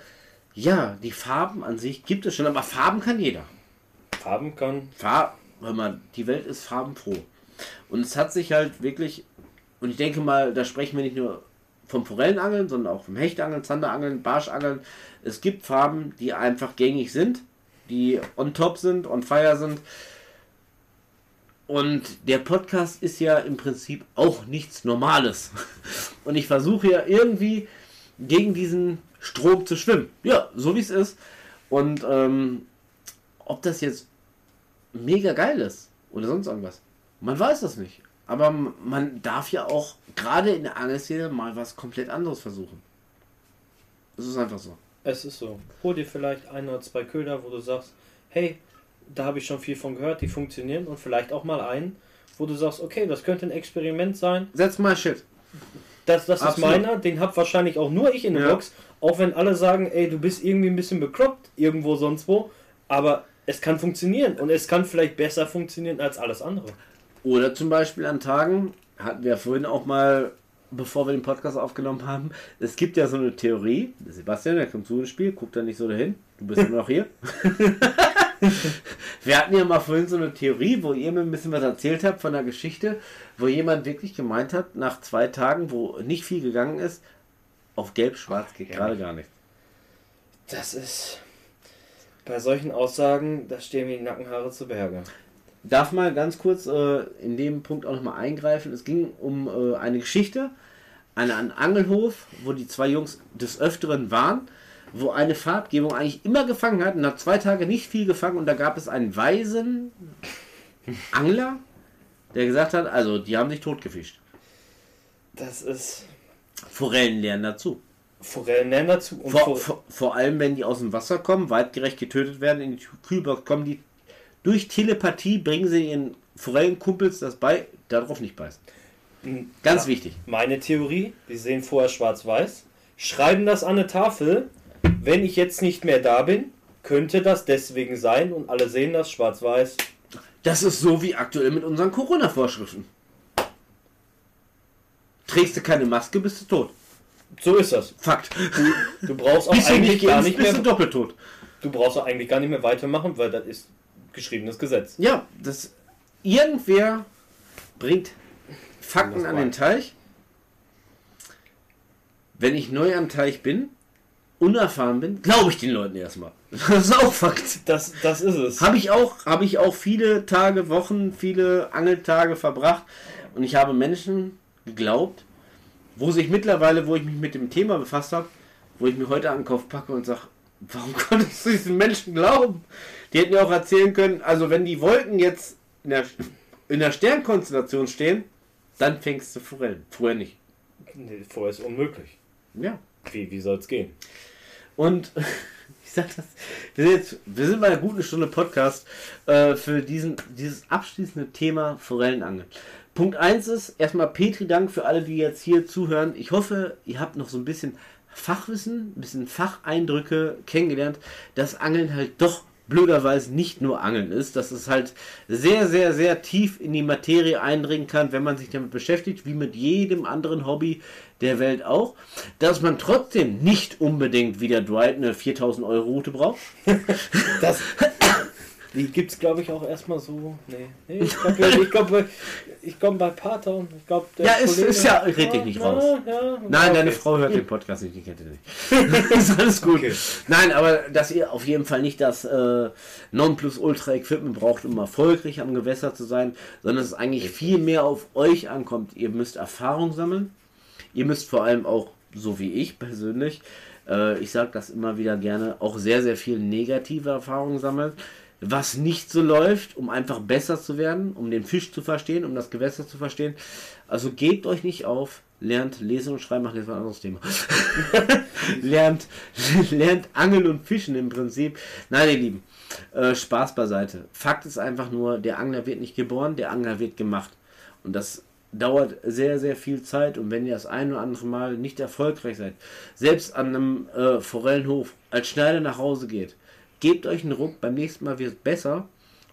ja, die Farben an sich gibt es schon, aber Farben kann jeder. Farben kann. Farb, hör mal, die Welt ist farbenfroh. Und es hat sich halt wirklich, und ich denke mal, da sprechen wir nicht nur vom Forellenangeln, sondern auch vom Hechtangeln, Zanderangeln, Barschangeln. Es gibt Farben, die einfach gängig sind, die on top sind, on fire sind. Und der Podcast ist ja im Prinzip auch nichts Normales. Und ich versuche ja irgendwie gegen diesen Strom zu schwimmen. Ja, so wie es ist. Und ähm, ob das jetzt mega geil ist oder sonst irgendwas, man weiß das nicht. Aber man darf ja auch gerade in der Angelszene mal was komplett anderes versuchen. Es ist einfach so. Es ist so. Hol dir vielleicht ein oder zwei Köder, wo du sagst, hey, da habe ich schon viel von gehört, die funktionieren und vielleicht auch mal einen, wo du sagst, okay, das könnte ein Experiment sein. Setz mal Shit. Das, das ist meiner, den hab wahrscheinlich auch nur ich in der Ja. Box, auch wenn alle sagen, ey, du bist irgendwie ein bisschen bekloppt, irgendwo sonst wo, aber es kann funktionieren und es kann vielleicht besser funktionieren als alles andere. Oder zum Beispiel an Tagen, hatten wir vorhin auch mal, bevor wir den Podcast aufgenommen haben, es gibt ja so eine Theorie, Sebastian, der kommt zu ins Spiel, guckt da nicht so dahin, du bist immer noch hier. wir hatten ja mal vorhin so eine Theorie, wo ihr mir ein bisschen was erzählt habt von der Geschichte, wo jemand wirklich gemeint hat, nach zwei Tagen, wo nicht viel gegangen ist, auf Gelb-Schwarz geht ja. gerade gar nicht. Das ist bei solchen Aussagen, da stehen mir die Nackenhaare zu Berge. Darf mal ganz kurz äh, in dem Punkt auch nochmal eingreifen. Es ging um äh, eine Geschichte an einem Angelhof, wo die zwei Jungs des Öfteren waren, wo eine Farbgebung eigentlich immer gefangen hat und nach zwei Tagen nicht viel gefangen und da gab es einen weisen Angler, der gesagt hat, also die haben sich totgefischt. Das ist Forellen lernen dazu. Forellen lernen dazu vor, vor, vor allem, wenn die aus dem Wasser kommen, weitgerecht getötet werden, in die Kühlbox kommen die durch Telepathie, bringen sie ihren Forellenkumpels das bei, darauf nicht beißen. Ganz Ja. wichtig. Meine Theorie, die sehen vorher schwarz-weiß, schreiben das an eine Tafel, wenn ich jetzt nicht mehr da bin, könnte das deswegen sein und alle sehen das schwarz-weiß. Das ist so wie aktuell mit unseren Corona-Vorschriften. Trägst du keine Maske, bist du tot. So ist das. Fakt. Du brauchst auch du eigentlich nicht gar nicht bist du mehr, doppelt tot. du brauchst auch eigentlich gar nicht mehr weitermachen, weil das ist geschriebenes Gesetz. Ja, das irgendwer bringt Fakten an den Teich. Wenn ich neu am Teich bin, unerfahren bin, glaube ich den Leuten erstmal. Das ist auch Fakt. Das, das ist es. Habe ich auch, habe ich auch viele Tage, Wochen, viele Angeltage verbracht und ich habe Menschen geglaubt, wo sich mittlerweile, wo ich mich mit dem Thema befasst habe, wo ich mir heute an den Kopf packe und sage, warum konntest du diesen Menschen glauben? Die hätten ja auch erzählen können, also wenn die Wolken jetzt in der, in der Sternkonstellation stehen, dann fängst du Forellen. Vorher nicht. Nee, vorher ist unmöglich. Ja. Wie, wie soll es gehen? Und ich sag das, wir sind, jetzt, wir sind bei einer guten Stunde Podcast äh, für diesen, dieses abschließende Thema Forellenangeln. Punkt 1 ist erstmal Petri Dank für alle, die jetzt hier zuhören. Ich hoffe, ihr habt noch so ein bisschen Fachwissen, ein bisschen Facheindrücke kennengelernt, dass Angeln halt doch blöderweise nicht nur Angeln ist, dass es halt sehr, sehr, sehr tief in die Materie eindringen kann, wenn man sich damit beschäftigt, wie mit jedem anderen Hobby der Welt auch, dass man trotzdem nicht unbedingt wie der Dwight eine 4000 Euro Route braucht. Das, die gibt es, glaube ich, auch erstmal so. Nee, nee ich glaube, ich, glaub, ich komme bei Pater. Ich glaub, der Ja, ist, Kollege- ist ja, red dich nicht raus. ja, Nein, okay. deine Frau hört den Podcast nicht, die kennt ihn nicht. ist alles gut. Okay. Nein, aber dass ihr auf jeden Fall nicht das äh, Nonplusultra-Equipment braucht, um erfolgreich am Gewässer zu sein, sondern es eigentlich viel mehr auf euch ankommt. Ihr müsst Erfahrung sammeln. Ihr müsst vor allem auch, so wie ich persönlich, äh, ich sage das immer wieder gerne, auch sehr, sehr viel negative Erfahrungen sammeln. Was nicht so läuft, um einfach besser zu werden, um den Fisch zu verstehen, um das Gewässer zu verstehen. Also gebt euch nicht auf, lernt lesen und schreiben, ach, das war ein anderes Thema. lernt, lernt Angeln und Fischen im Prinzip. Nein, ihr Lieben, äh, Spaß beiseite. Fakt ist einfach nur, der Angler wird nicht geboren, der Angler wird gemacht. Und das dauert sehr, sehr viel Zeit. Und wenn ihr das ein oder andere Mal nicht erfolgreich seid, selbst an einem äh, Forellenhof als Schneider nach Hause geht, gebt euch einen Ruck, beim nächsten Mal wird es besser.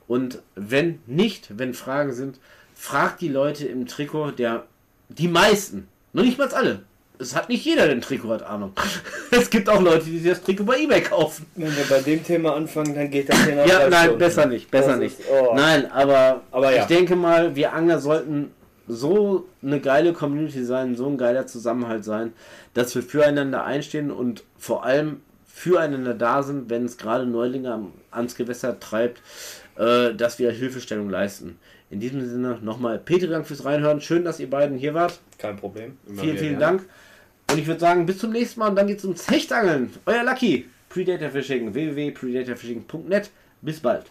Und wenn nicht, wenn Fragen sind, fragt die Leute im Trikot, der die meisten, noch nicht mal alle. Es hat nicht jeder den Trikot, hat Ahnung. Es gibt auch Leute, die sich das Trikot bei eBay kaufen. Wenn wir bei dem Thema anfangen, dann geht das Thema Ja, nein, besser nicht, besser Das nicht. ist- oh. Nein, aber, Aber ja. ich denke mal, wir Angler sollten so eine geile Community sein, so ein geiler Zusammenhalt sein, dass wir füreinander einstehen und vor allem füreinander da sind, wenn es gerade Neulinge am- ans Gewässer treibt, äh, dass wir Hilfestellung leisten. In diesem Sinne nochmal Peter Dank fürs Reinhören. Schön, dass ihr beiden hier wart. Kein Problem. Immer vielen, vielen gerne. Dank. Und ich würde sagen, bis zum nächsten Mal und dann geht es ums Hechtangeln. Euer Lucky. Predator Fishing. www.predatorfishing.net. Bis bald.